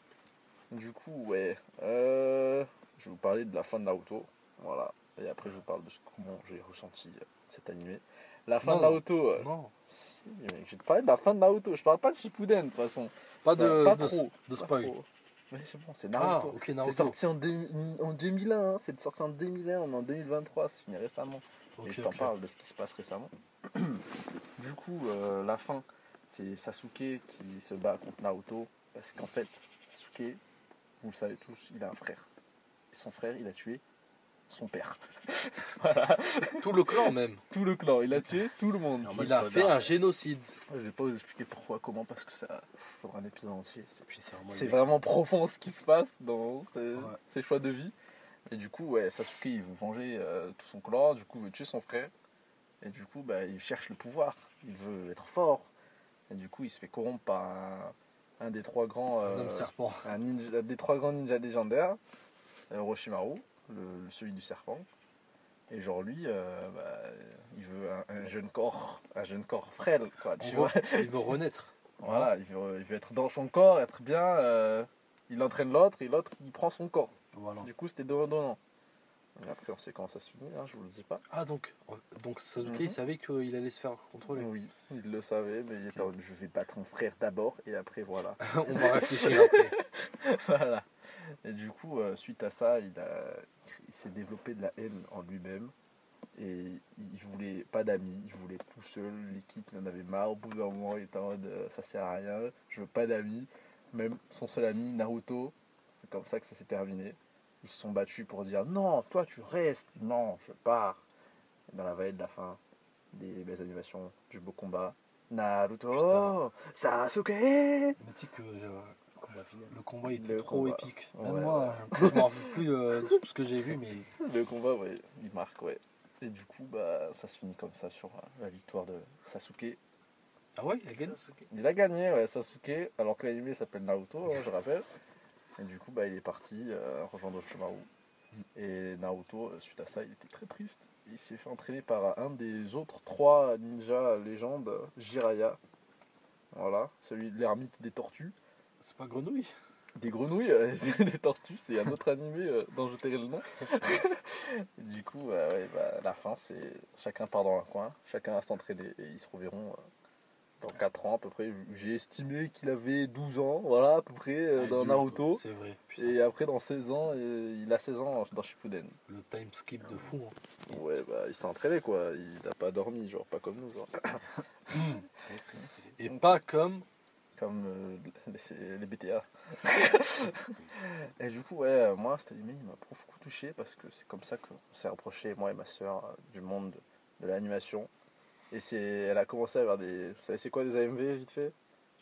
Du coup, ouais. euh, je vais vous parler de la fin de Naruto. Voilà. Et après, je vous parle de ce, comment j'ai ressenti euh, cet animé. La fin Non, de Naruto. euh, Non, si, mec, je vais te parler de la fin de Naruto. Je parle pas de Shippuden, de toute façon. pas de, pas de, trop. de Pas spoil. trop. Mais c'est bon, c'est Ah, Naruto. ok, c'est Naruto. sorti en, deux- en 2001. hein, C'est sorti en 2001. On est en 2023. C'est fini récemment. Et je t'en parle de ce qui se passe récemment. <clears throat> du coup, euh, la fin, c'est Sasuke qui se bat contre Naruto. Parce qu'en fait, Sasuke, vous le savez tous, il a un frère. Et son frère, il a tué son père. <laughs> voilà, Tout le clan même. tout le clan, il a tué tout le monde. Il a soldat. fait un génocide. Je vais pas vous expliquer pourquoi, comment, parce que ça fera un épisode entier. C'est vraiment profond ce qui se passe dans ses, Ouais. ses choix de vie. Et du coup, ouais, Sasuke, il veut venger euh, tout son clan, du coup, il veut tuer son frère. Et du coup, bah, il cherche le pouvoir, il veut être fort. Et du coup, il se fait corrompre par un, un des trois grands, Un euh, homme serpent. un ninja- un des trois grands ninjas légendaires, euh, Orochimaru, le, celui du serpent. Et genre lui, euh, bah, il veut un, un jeune corps, un jeune corps frêle, quoi, tu vois. il veut renaître. <laughs> Voilà, il veut, il veut être dans son corps, être bien. euh, il entraîne l'autre et l'autre il prend son corps. Voilà. Du coup, c'était donnant-donnant. Et après, on sait comment ça se finit, hein, je vous le dis pas. Ah donc, donc Sasuke Mhm. il savait qu'il allait se faire contrôler. Oui, il le savait, mais il était je vais battre mon frère d'abord et après, voilà. <laughs> On va réfléchir <laughs> après. voilà. Et du coup, euh, suite à ça, il, a, il s'est développé de la haine en lui-même. Et il voulait pas d'amis, il voulait tout seul. L'équipe il en avait marre. Au bout d'un moment, il était en mode euh, ça sert à rien, je veux pas d'amis. Même son seul ami, Naruto, c'est comme ça que ça s'est terminé. Ils se sont battus pour dire non, toi tu restes, non, je pars. Et dans la vallée de la fin, des belles animations, du beau combat. Naruto, Putain. Sasuke Mais tu sais que Combat final. le combat était Le trop combat. épique. Ouais, moi, je me rappelle plus euh, de tout ce que j'ai vu, mais Le combat, ouais, il marque, ouais. Et du coup, bah, ça se finit comme ça sur euh, la victoire de Sasuke. ah ouais, il a gagné? Sasuke. Il a gagné, ouais, Sasuke, alors que l'anime s'appelle Naruto, hein, je rappelle. Et du coup, bah, il est parti euh, rejoindre Orochimaru. Et Naruto, suite à ça, il était très triste. Il s'est fait entraîner par un des autres trois ninjas légendes, Jiraiya. Voilà, celui de l'ermite des tortues. C'est pas grenouille Des grenouilles, euh, <laughs> des tortues, c'est un autre animé euh, dont je tairai le nom. <laughs> Du coup, euh, ouais, bah, la fin, c'est chacun part dans un coin, chacun va s'entraîner et ils se reverront dans 4 ans à peu près. J'ai estimé qu'il avait 12 ans, voilà, à peu près, Ah, dans Naruto. C'est vrai. Putain, Et après, dans 16 ans, il a 16 ans dans Shippuden. le time skip de fou. hein. Ouais, bah, il s'est entraîné, quoi. Il n'a pas dormi, genre, pas comme nous, genre. <coughs> <coughs> Et pas comme. Comme euh, les, les BTA. <laughs> et du coup, ouais, euh, moi, cet animé, il m'a beaucoup touché parce que c'est comme ça qu'on s'est rapproché, moi et ma soeur, du monde de l'animation. Et c'est, elle a commencé à avoir des. Vous savez, c'est quoi des AMV, vite fait?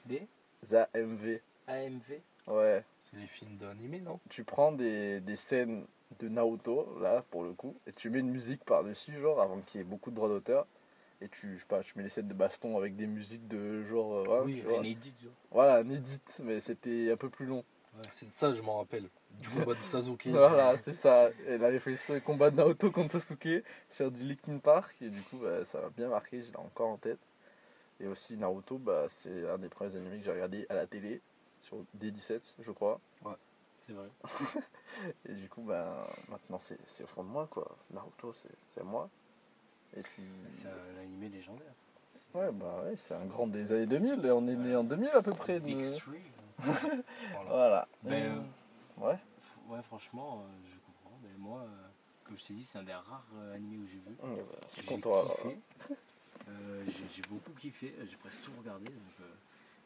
Des? Des AMV. AMV Ouais. C'est les films d'animé, non? Tu prends des, des scènes de Naruto, là, pour le coup, et tu mets une musique par-dessus, genre, avant qu'il y ait beaucoup de droits d'auteur. Et tu, je sais pas, tu mets les scènes de baston avec des musiques de genre. euh, ouais, Oui. C'est inédit. Voilà, un edit, mais c'était un peu plus long. C'est ça, je m'en rappelle. Du combat de Sasuke. <laughs> Voilà, c'est ça. Elle avait fait ce combat de Naruto contre Sasuke sur du Linkin Park, et du coup, bah, ça m'a bien marqué, je l'ai encore en tête. Et aussi, Naruto, bah, c'est un des premiers animés que j'ai regardé à la télé, sur D17, je crois. C'est vrai. <laughs> Et du coup, bah, maintenant, c'est au fond de moi, quoi. Naruto, c'est moi. Et puis. C'est un animé légendaire. Ouais, bah ouais, c'est un grand des années 2000, et on est né en 2000 à peu près. Big de- Three. <laughs> Voilà. Voilà. Ben, Euh, ouais. Ouais, franchement, euh, je comprends. Mais moi, euh, comme je t'ai dit, c'est un des rares euh, animés où j'ai vu. Ouais, bah, content, j'ai j'ai beaucoup kiffé, j'ai presque tout regardé. donc, euh,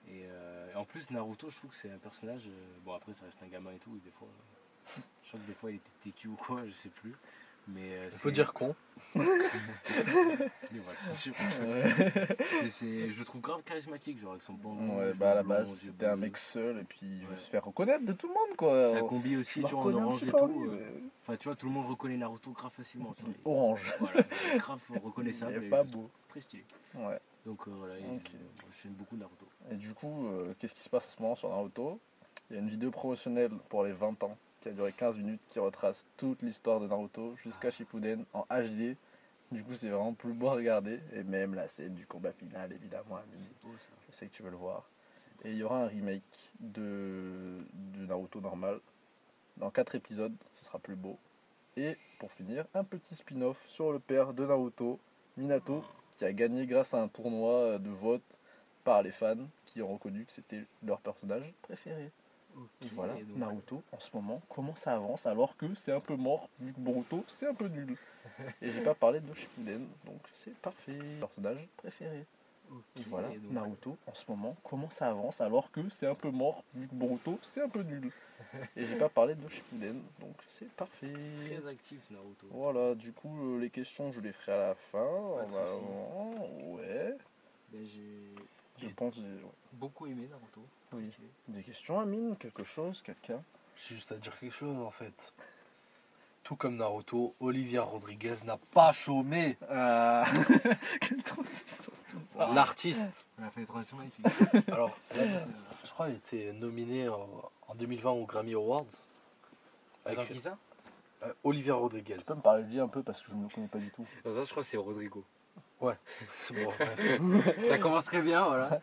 et, euh, et en plus, Naruto, je trouve que c'est un personnage. euh, bon, après, ça reste un gamin et tout. et des fois, euh, je crois que des fois, il était têtu ou quoi, je sais plus. Mais euh, peut dire con. <laughs> <laughs> Mais voilà, c'est sûr. Mais c'est- je le trouve grave charismatique, genre avec son bon. Ouais, bah à la base, c'était un mec seul et puis il veut se faire reconnaître de tout le monde quoi. Ça combi aussi, tu vois, en orange et tout. euh, mais Enfin, tu vois, tout le monde reconnaît Naruto grave facilement. tu vois. il <laughs> est Orange. Voilà, il est grave Il reconnaissable. est et pas beau. Très stylé. Ouais. Donc euh, voilà, et, Ok. euh, j'aime beaucoup Naruto. Et du coup, euh, qu'est-ce qui se passe en ce moment sur Naruto? Il y a une vidéo promotionnelle pour les 20 ans qui a duré 15 minutes qui retrace toute l'histoire de Naruto jusqu'à Shippuden en HD. Du coup, c'est vraiment plus beau à regarder. Et même la scène du combat final, évidemment. Je sais que tu veux le voir. Et il y aura un remake de, de Naruto normal. Dans 4 épisodes, ce sera plus beau. Et pour finir, un petit spin-off sur le père de Naruto, Minato, qui a gagné grâce à un tournoi de vote par les fans qui ont reconnu que c'était leur personnage préféré. Voilà, donc, Naruto en ce moment, comment ça avance alors que c'est un peu mort, vu que Boruto c'est un peu nul. Et j'ai pas parlé de Shippuden, donc c'est parfait. Personnage préféré. voilà, donc, Naruto en ce moment, comment ça avance alors que c'est un peu mort, vu que Boruto c'est un peu nul. <laughs> Et j'ai pas parlé de Shippuden, donc c'est parfait. Très actif Naruto. Voilà, du coup euh, les questions je les ferai à la fin. Pas de normalement. ouais, Ben, j'ai je pense. j'ai- beaucoup aimé Naruto. Oui. Des questions Amine, quelque chose, quelqu'un? J'ai juste à dire quelque chose en fait. Tout comme Naruto, Olivia Rodriguez n'a pas chômé. Ah, <laughs> quelle transition bizarre. L'artiste. On a fait une transition magnifique. <laughs> Alors, je crois qu'elle était nominée en, en 2020 aux Grammy Awards. Avec qui ça? euh, Olivia Rodriguez. Tu peux me parler de lui un peu parce que je ne le connais pas du tout. Non, ça, je crois que c'est Rodrigo. C'est bon, bref. <laughs> Ça commence très bien, voilà.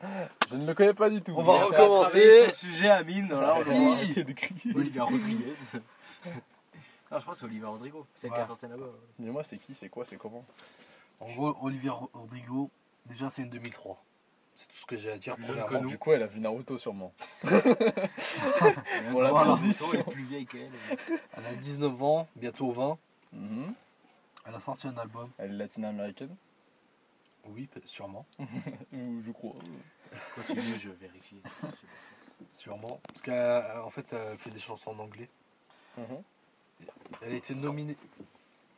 Je ne le connais pas du tout. On va recommencer. le sujet Amine, voilà, on Si. l'aura. Arrêtez de crier. Olivier Rodriguez. Non, je crois que c'est Olivier Rodrigo. C'est elle qui Voilà. a sorti là-bas. Dis-moi, c'est qui, c'est quoi, c'est comment En gros, Olivia Rodrigo, déjà c'est une 2003. C'est tout ce que j'ai à dire Plus pour. Du coup, elle a vu Naruto sûrement. <laughs> Pour la transition. Elle est plus vieille qu'elle. Elle a 19 ans, bientôt 20. Mhm. Elle a sorti un album. Elle est latino-américaine Oui, sûrement. <laughs> Euh, Je crois. Continue, je vérifie. <laughs> Sûrement. Parce qu'en fait, elle fait des chansons en anglais. Mhm. Elle a été nominée.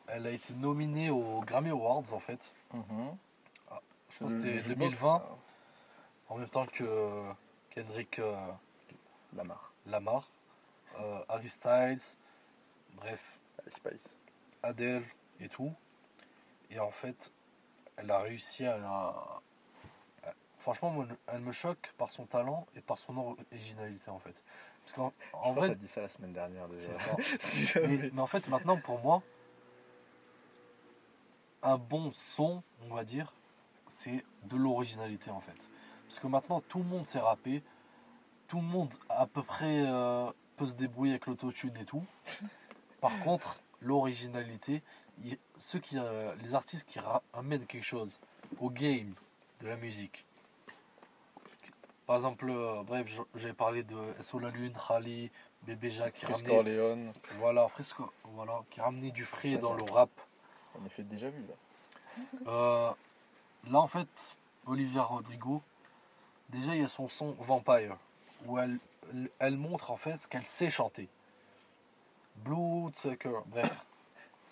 Elle a été nominée aux Grammy Awards en fait. Mhm. Je pense que c'était jukebox, 2020, là. en même temps que euh, Kendrick euh, Lamar. Lamar, euh, Harry Styles, bref, Spice. Adele et tout. Et en fait, elle a réussi à. franchement, moi, elle me choque par son talent et par son originalité en fait. Parce qu'en en vrai, dit ça la semaine dernière déjà. c'est ça. <laughs> Si mais, en fait, maintenant, pour moi, un bon son, on va dire, c'est de l'originalité en fait. Parce que maintenant, tout le monde sait rapper, tout le monde à peu près euh, peut se débrouiller avec l'autotune et tout. Par contre, l'originalité, il- ceux qui, euh, les artistes qui amènent quelque chose au game de la musique. Par exemple, euh, bref, j'avais parlé de SO La Lune, Khali, Bébé Jacques qui Chris ramenait, voilà, Frisco, voilà, qui ramenait du frais Ouais, dans le rap. On a fait déjà vu là. Euh, là, en fait, Olivia Rodrigo, déjà, il y a son son Vampire, où elle, elle montre en fait qu'elle sait chanter. Bloodsucker, bref.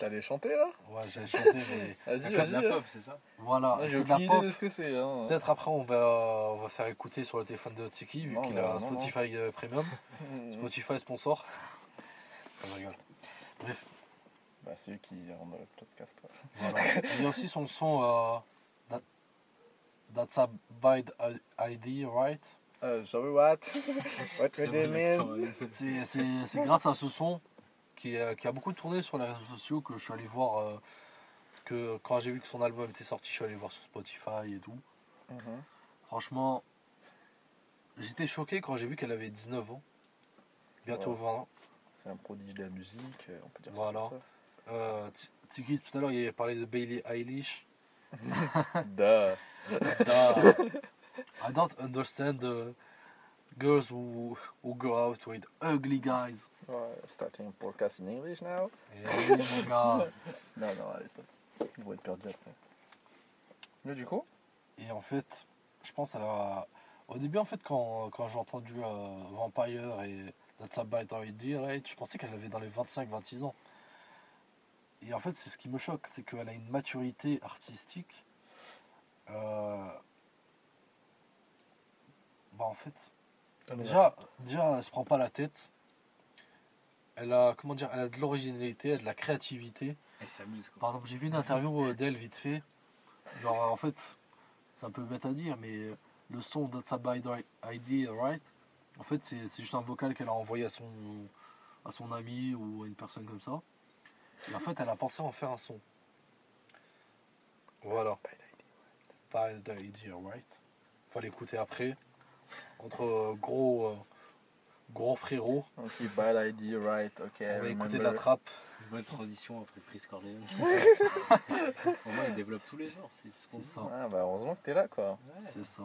T'allais chanter là? Ouais, j'ai chanté, mais Vas-y, fait de vas-y. la hein. pop, c'est ça? Voilà. Ah, J'ai aucune pop. idée de ce que c'est. Hein. Peut-être après, on va, on va faire écouter sur le téléphone de Tiki, vu qu'il a un non. Spotify euh, Premium. <laughs> Spotify sponsor. Je rigole. Bref, Bah, c'est eux qui rendent le podcast. ouais. voilà. <laughs> Il y a aussi son son euh, That- That's a bad ID, right? Euh, sorry, what? <laughs> What do you mean c'est grâce à ce son qui, euh, qui a beaucoup tourné sur les réseaux sociaux que je suis allé voir. euh, que quand j'ai vu que son album était sorti, je suis allé voir sur Spotify et tout. Mhm. Franchement, j'étais choqué quand j'ai vu qu'elle avait 19 ans. Bientôt Ouais. 20 ans. C'est un prodige de la musique, euh, on peut dire Voilà. ça. Tiki, tout à l'heure, il avait parlé de Bailey Eilish. <laughs> Duh. Da- <laughs> I don't understand the girls who, who go out with ugly guys. Ouais, starting a podcast in English now? Oui, mon gars. Non, non, allez, stop. Ils vont être perdus après. Mais du coup? Et en fait, je pense à la... Au début, en fait, quand, quand j'ai entendu euh, Vampire et That's a Bite right, je pensais qu'elle avait dans les 25-26 ans. Et en fait, c'est ce qui me choque, c'est qu'elle a une maturité artistique. Euh... Bah, en fait, déjà, déjà, elle se prend pas la tête. Elle a, comment dire, elle a de l'originalité, elle a de la créativité. Elle s'amuse quoi. Par exemple, j'ai vu une interview euh, d'elle vite fait. Genre, en fait, c'est un peu bête à dire, mais le son That's a Bad ID, right? En fait, c'est c'est juste un vocal qu'elle a envoyé à son, à son ami ou à une personne comme ça. Et en fait, elle a pensé en faire un son. Voilà. Bad ID, right? Faut l'écouter après. Entre euh, gros, euh, gros frérots, Ok, bad ID, right, ok. on va écouter de la trappe. Bonne transition après Chris Corleone. <laughs> Au moins, il développe tous les genres. C'est ce qu'on ça, Ah, bah heureusement que t'es là, quoi. Ouais. c'est ça.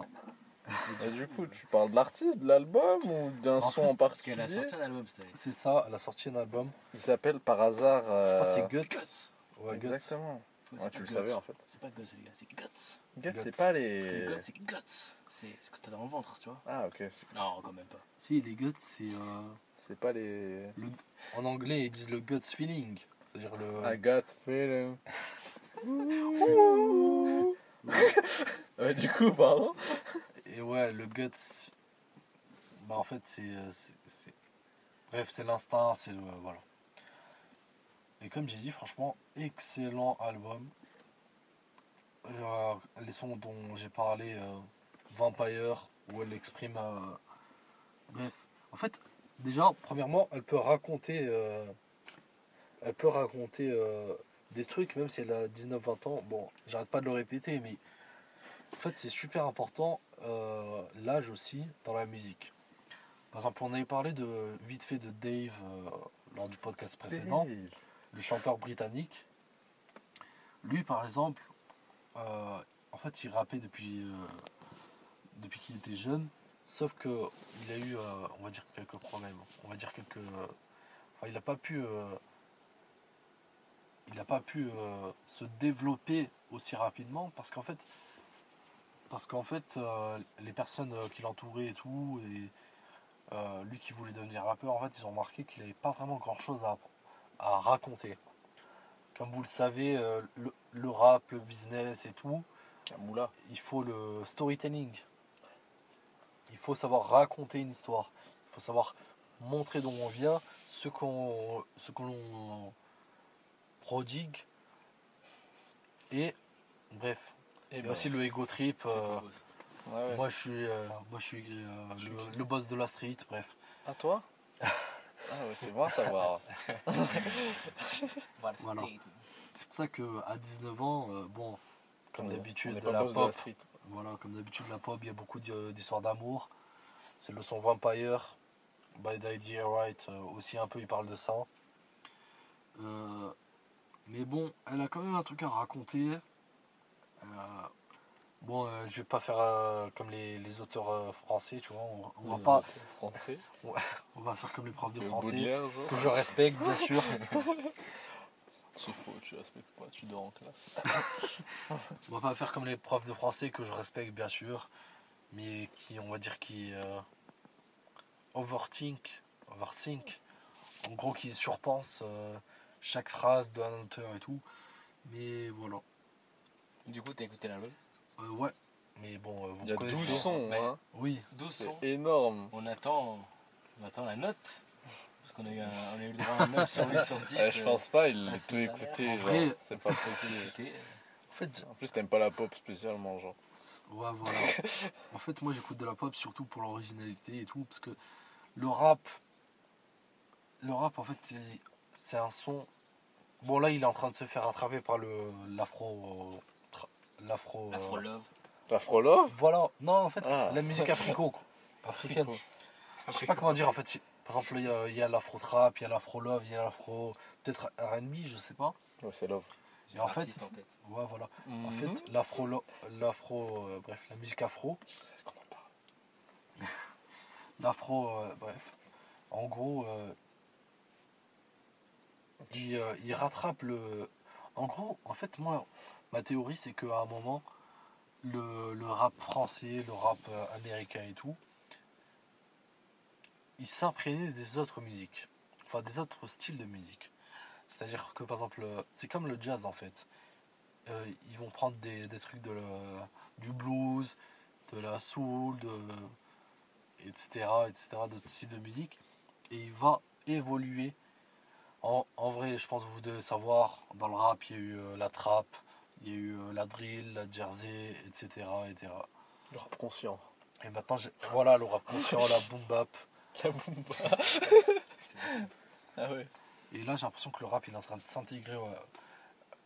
Et du coup, tu parles de l'artiste, de l'album ou d'un En son fait, en Parce qu'elle particulier a sorti un album cette année. C'est ça, elle a sorti un album. Il s'appelle par hasard. Je euh, crois que c'est Guts. Ouais, Guts. Exactement. Ouais, tu pas le Guts. savais en fait. C'est pas Guts, les gars, c'est Guts. Guts, Guts. c'est pas les. Guts, c'est Guts. C'est ce que t'as dans le ventre, tu vois. Ah, ok. Non, quand même pas. Si, les guts, c'est. euh, C'est pas les. en anglais, ils disent le guts feeling. C'est-à-dire le. I got feeling. <laughs> ouais, du coup, pardon. Et ouais, le guts. Bah, en fait, c'est. euh, c'est- c'est- Bref, c'est l'instinct, c'est le. Voilà. Et comme j'ai dit, franchement, excellent album. Genre, les sons dont j'ai parlé, euh, Vampire, où elle exprime. euh, Bref. En fait, déjà, premièrement, elle peut raconter. euh, Elle peut raconter euh, des trucs, même si elle a 19-20 ans. Bon, j'arrête pas de le répéter, mais. En fait, c'est super important euh, l'âge aussi dans la musique. Par exemple, on avait parlé de vite fait de Dave lors du podcast précédent, le chanteur britannique. Lui, par exemple, en fait, il rappait depuis, depuis qu'il était jeune, sauf que il a eu, euh, on va dire, quelques problèmes. On va dire quelques. euh, enfin, il n'a pas pu. euh, il n'a pas pu se développer aussi rapidement parce qu'en fait, parce qu'en fait, les personnes qui l'entouraient et tout, et lui qui voulait devenir rappeur, en fait, ils ont remarqué qu'il n'avait pas vraiment grand chose à, à raconter. Comme vous le savez, le, le rap, le business et tout, Moula. il faut le storytelling. Il faut savoir raconter une histoire. Il faut savoir montrer d'où on vient, ce qu'on ce que l'on prodigue. Et bref, Et a aussi le ego trip. Euh. Ouais, ouais. Moi, je suis, euh, moi, je suis euh, le, le boss de la street, bref. À toi <laughs> Ah ouais, c'est bon à savoir. <laughs> Voilà, C'est pour ça qu'à 19 ans, euh, bon, comme d'habitude, la boss de pop, la street. Voilà, comme d'habitude, la pop, il y a beaucoup d'hi- d'histoires d'amour. C'est le son Vampire, by Daddy Right, euh, aussi un peu, il parle de ça. Euh, mais bon, elle a quand même un truc à raconter. Euh, bon, euh, je vais pas faire euh, comme les, les auteurs euh, français, tu vois. On, on va Les pas, Français. on va faire comme les profs de français que je respecte, bien sûr. <laughs> C'est faux, tu respectes pas, tu dors en classe. <laughs> On va pas faire comme les profs de français que je respecte bien sûr, mais qui, on va dire, qui euh, overthink, overthink, en gros qui surpensent euh, chaque phrase d'un auteur et tout. Mais voilà. Du coup, t'as écouté l'album? Euh, ouais. Mais bon, euh, vous Il y a 12 connaissez. sons, Ouais. hein. Oui. 12 C'est sons. énorme. On attend, on attend la note. Qu'on a eu, un, on a eu le droit à un 9 sur 8 sur 10. Eh, je pense pas, il la tout écouté. C'est pas possible. C'était- En fait, En plus, t'aimes pas la pop spécialement, genre. ouais, voilà. en fait, moi j'écoute de la pop surtout pour l'originalité et tout, parce que le rap, le rap en fait, c'est un son. Bon là, il est en train de se faire rattraper par le l'afro, l'afro. euh, Afro Love. L'Afro Love? Voilà. Non, en fait, Ah. la musique africo, quoi. <laughs> africaine. Africo. Je sais pas comment dire en fait. Par exemple, il y a, il y a l'afro trap, il y a l'afro love, il y a l'afro peut-être R&B, je sais pas. Ouais, c'est Love. Et en fait, Artiste en tête. ouais, voilà. En Mhm. fait, l'afro, l'afro, euh, bref, la musique afro, Je sais ce qu'on en parle. <laughs> l'afro, euh, bref. En gros, euh, il, euh, il rattrape le. En gros, en fait, moi, ma théorie, c'est qu'à un moment, le, le rap français, le rap américain et tout, il s'imprégnait des autres musiques, enfin des autres styles de musique. C'est-à-dire que, par exemple, euh, c'est comme le jazz en fait. Euh, ils vont prendre des, des trucs de la- du blues, de la soul, de, etc., etc., d'autres styles de musique, et il va évoluer. En, en vrai, je pense que vous devez savoir, dans le rap, il y a eu euh, la trap, il y a eu euh, la drill, la jersey, etc., etc. Le rap conscient. Et maintenant, voilà, le rap conscient, la boom bap. La boomba. ah ouais. Et là, j'ai l'impression que le rap il est en train de s'intégrer ouais,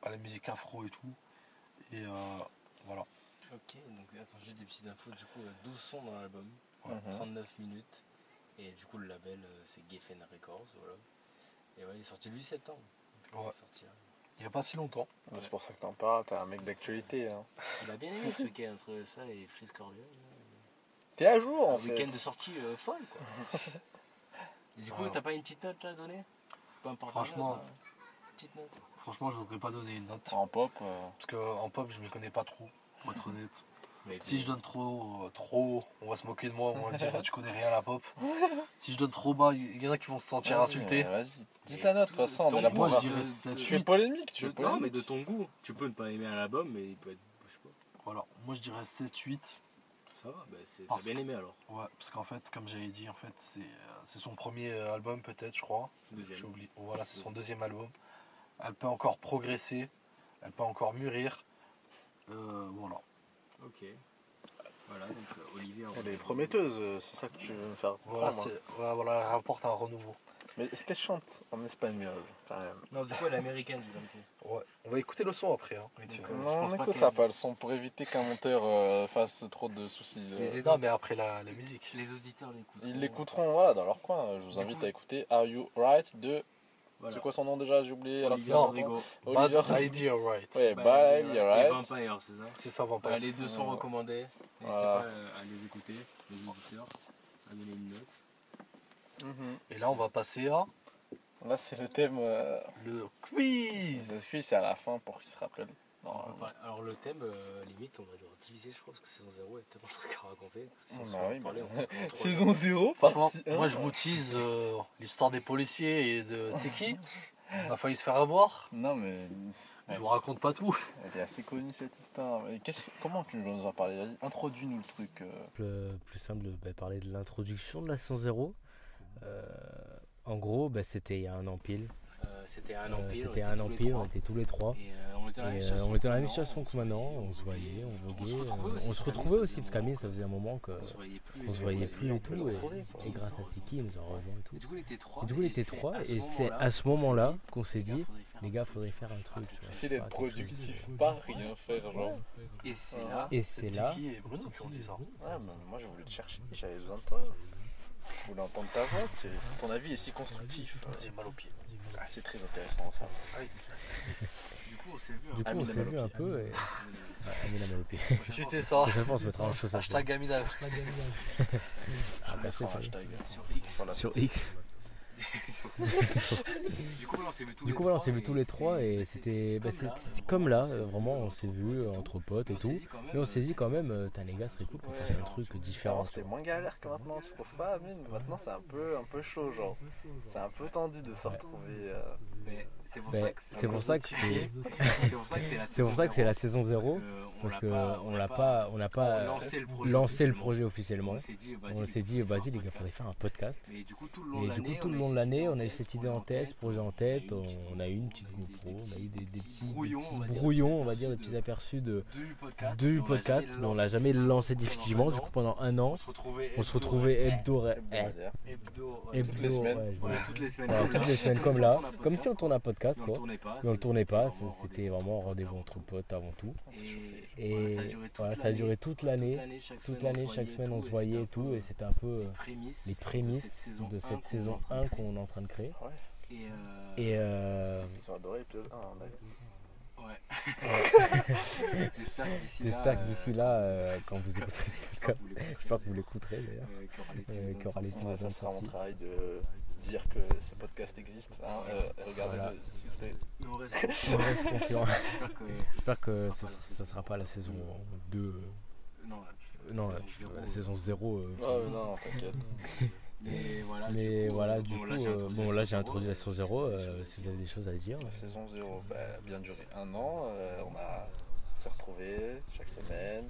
à la musique afro et tout. Et euh, voilà. Ok, donc attends, juste des petites infos. Du coup, il y a 12 sons dans l'album, Mhm. 39 minutes. Et du coup, le label, euh, c'est Geffen Records. Voilà. Et ouais, il est sorti le 8 septembre. Il est sorti, là. Il n'y a pas si longtemps. Ouais, C'est pour ça que t'en parles, t'es un mec d'actualité. Hein. Il a bien aimé ce week-end entre ça et Freeze Corleone. T'es à jour Un en fait. week-end de sortie euh, folle, quoi. <laughs> et du coup, t'as pas une petite note là à donner? Peu importe la Franchement. note, hein. Petite note. Franchement, je ne voudrais pas donner une note. En pop, euh, Parce qu'en pop, je ne m'y connais pas trop, pour être honnête. <laughs> Mais Si je donne trop, euh, trop, on va se moquer de moi, on va dire <laughs> tu connais rien à la pop. Si je donne trop bas, il y en a qui vont se sentir vas-y, insultés. euh, Vas-y, dis ta note, de toute façon, on ton est là goût, pour Moi, je voir. dirais de- 7, de- Tu es 8. polémique, tu es non, polémique. mais de ton goût. Tu peux ne pas aimer un album, mais il peut être. Je sais pas. Voilà, moi je dirais 7, 8. Ça va, bah, c'est- t'as bien aimé alors. Ouais, parce qu'en fait, comme j'avais dit, en fait, c'est euh, c'est son premier euh, album peut-être, je crois. Deuxième. J'ai oublié. Voilà, c'est son deuxième album. Elle peut encore progresser, elle peut encore mûrir. Euh, voilà. Ok. Voilà, donc euh, Olivier. en Elle est prometteuse, c'est ça que tu veux me faire Voilà, comprendre. c'est, ouais, voilà, elle rapporte un renouveau. Mais est-ce qu'elle chante en espagnol quand même? Non, du coup, elle est américaine, l'as fait. Ouais. On va écouter le son après. Hein, je Non, on n'écoutera pas le son pour éviter qu'un monteur euh, fasse trop de soucis. euh. Les non, mais après la, la musique. Les auditeurs l'écoutent. Ils l'écouteront voilà, dans leur coin. Je vous Du invite coup- à écouter Are You Right de. Voilà. C'est quoi son nom déjà J'ai oublié. c'est Rodrigo. Oliver. Bad idea, right. Ouais, Bah, Bye, et, You're euh, et Right. Vampire, c'est ça? C'est ça, Vampire. Les deux sont recommandés. N'hésitez Voilà. pas à les écouter, les auditeurs, à donner une note. Mhm. Et là, on va passer à Là, c'est le thème. euh, le Le quiz. quiz, c'est à la fin pour qu'ils se rappellent. Alors le thème, euh, limite, on va devoir diviser, je crois, parce que saison 0 est tellement de trucs à raconter. Si on Bah oui, parler, on Saison 0, Franchement, partie moi, je vous tease euh, l'histoire des policiers et de. C'est qui <laughs> On a failli se faire avoir. Non, mais. Je vous raconte pas tout. Elle est assez connue cette histoire. Mais qu'est-ce que- comment tu veux nous en parler Vas-y, introduis-nous le truc. euh. Plus, plus simple de bah, parler de l'introduction de la 100 Euh, en gros, bah, c'était il y a un an pile. Euh, C'était un Euh, empire. C'était un empire, on était tous les trois. Et euh, on était dans la même euh, situation on que maintenant, on se voyait, on On se voguait. retrouvait euh, aussi, On se retrouvait aussi, parce qu'Amine, ça faisait un moment qu'on On se voyait plus. se voyait plus et on tout. Et, grâce à Tiki, il nous a rejoint et tout. Du coup, il était trois. Et c'est à ce moment-là qu'on s'est dit, les gars, faudrait faire un truc. Essayer d'être productif, pas rien faire, genre. Et c'est là. Et C'est là, Tiki et Bruno qui ont dit ça. Ouais, mais moi, je voulais te chercher, j'avais besoin de toi. Je voulais entendre ta voix, c'est- ton avis est si constructif. J'ai mal au pied. Ah, c'est très intéressant, ça. Du coup, on s'est vu. du coup, on s'est vu au un peu. Et... Ouais, Amine a mal au pied. C'était ça. La prochaine fois, on se mettra en chaussettes. Hashtag Amina. Ah, bah, ça. hashtag. Sur X. Sur X. Du coup, voilà, on s'est vu tous Du les coup, voilà, on trois s'est vu et tous les trois c'était- et c'était bah, comme là, c'est- c'est comme là, euh, vraiment, on s'est vu euh, entre potes et tout. Mais on s'est dit quand même, euh, t'as les gars, ce serait cool qu'on fasse un truc différent. C'était moins galère que maintenant, je trouve pas, Amine. Maintenant, c'est un peu, un peu chaud, genre. C'est un peu tendu de se retrouver. C'est pour ça que c'est pour ça que c'est c'est pour ça que c'est la <laughs> c'est pour ça que c'est la saison 0 parce que on l'a pas on n'a pas lancé le projet lancé le officiellement. projet officiellement. On s'est dit vas-y les gars, faudrait faire un podcast. Et du coup tout le long de l'année, on a eu cette idée en tête, ce projet en tête, on, a eu une petite GoPro, on a eu des, des petits, brouillons, on va dire, des petits aperçus de du podcast, mais on l'a jamais lancé définitivement. Du coup pendant un an, on se retrouvait hebdo, hebdomadaire. hebdo, Toutes les semaines. comme là. comme si on tourne un podcast, on quoi. le tournait pas, Mais on le tournait pas, c'était vraiment un rendez-vous entre potes avant tout. Et, Et voilà, ça a duré toute l'année. toute l'année. chaque semaine, on se voyait et tout, et c'était un peu euh, les prémices, de cette saison 1 qu'on est en train de créer. Et, euh, Et euh, Ils ont adoré l'épisode 1, d'ailleurs. ouais. <laughs> <laughs> J'espère que d'ici là. j'espère que d'ici là, euh, euh, quand vous écouterez ce podcast, j'espère que vous l'écouterez d'ailleurs. euh, qu'il y aura euh, l'épisode qu'il y aura de l'épisode Ouais, ça de sera mon travail de dire que ce podcast existe. Hein. Euh, Regardez-le, Voilà. s'il vous plaît. On <laughs> reste On confiant. reste confiant. J'espère que ça ça, sera pas la ça sera pas la saison 2. Non, la- Non, la, saison la zéro. saison 0. Ouais, mais non, t'inquiète. <laughs> Mais voilà. Mais du coup, voilà, euh, du bon, coup, là, j'ai euh, introduit bon la là j'ai saison introduit la saison 0. euh, euh, si vous avez des choses à dire. La saison 0, bah, bien duré un an. euh, on a on s'est retrouvés chaque semaine.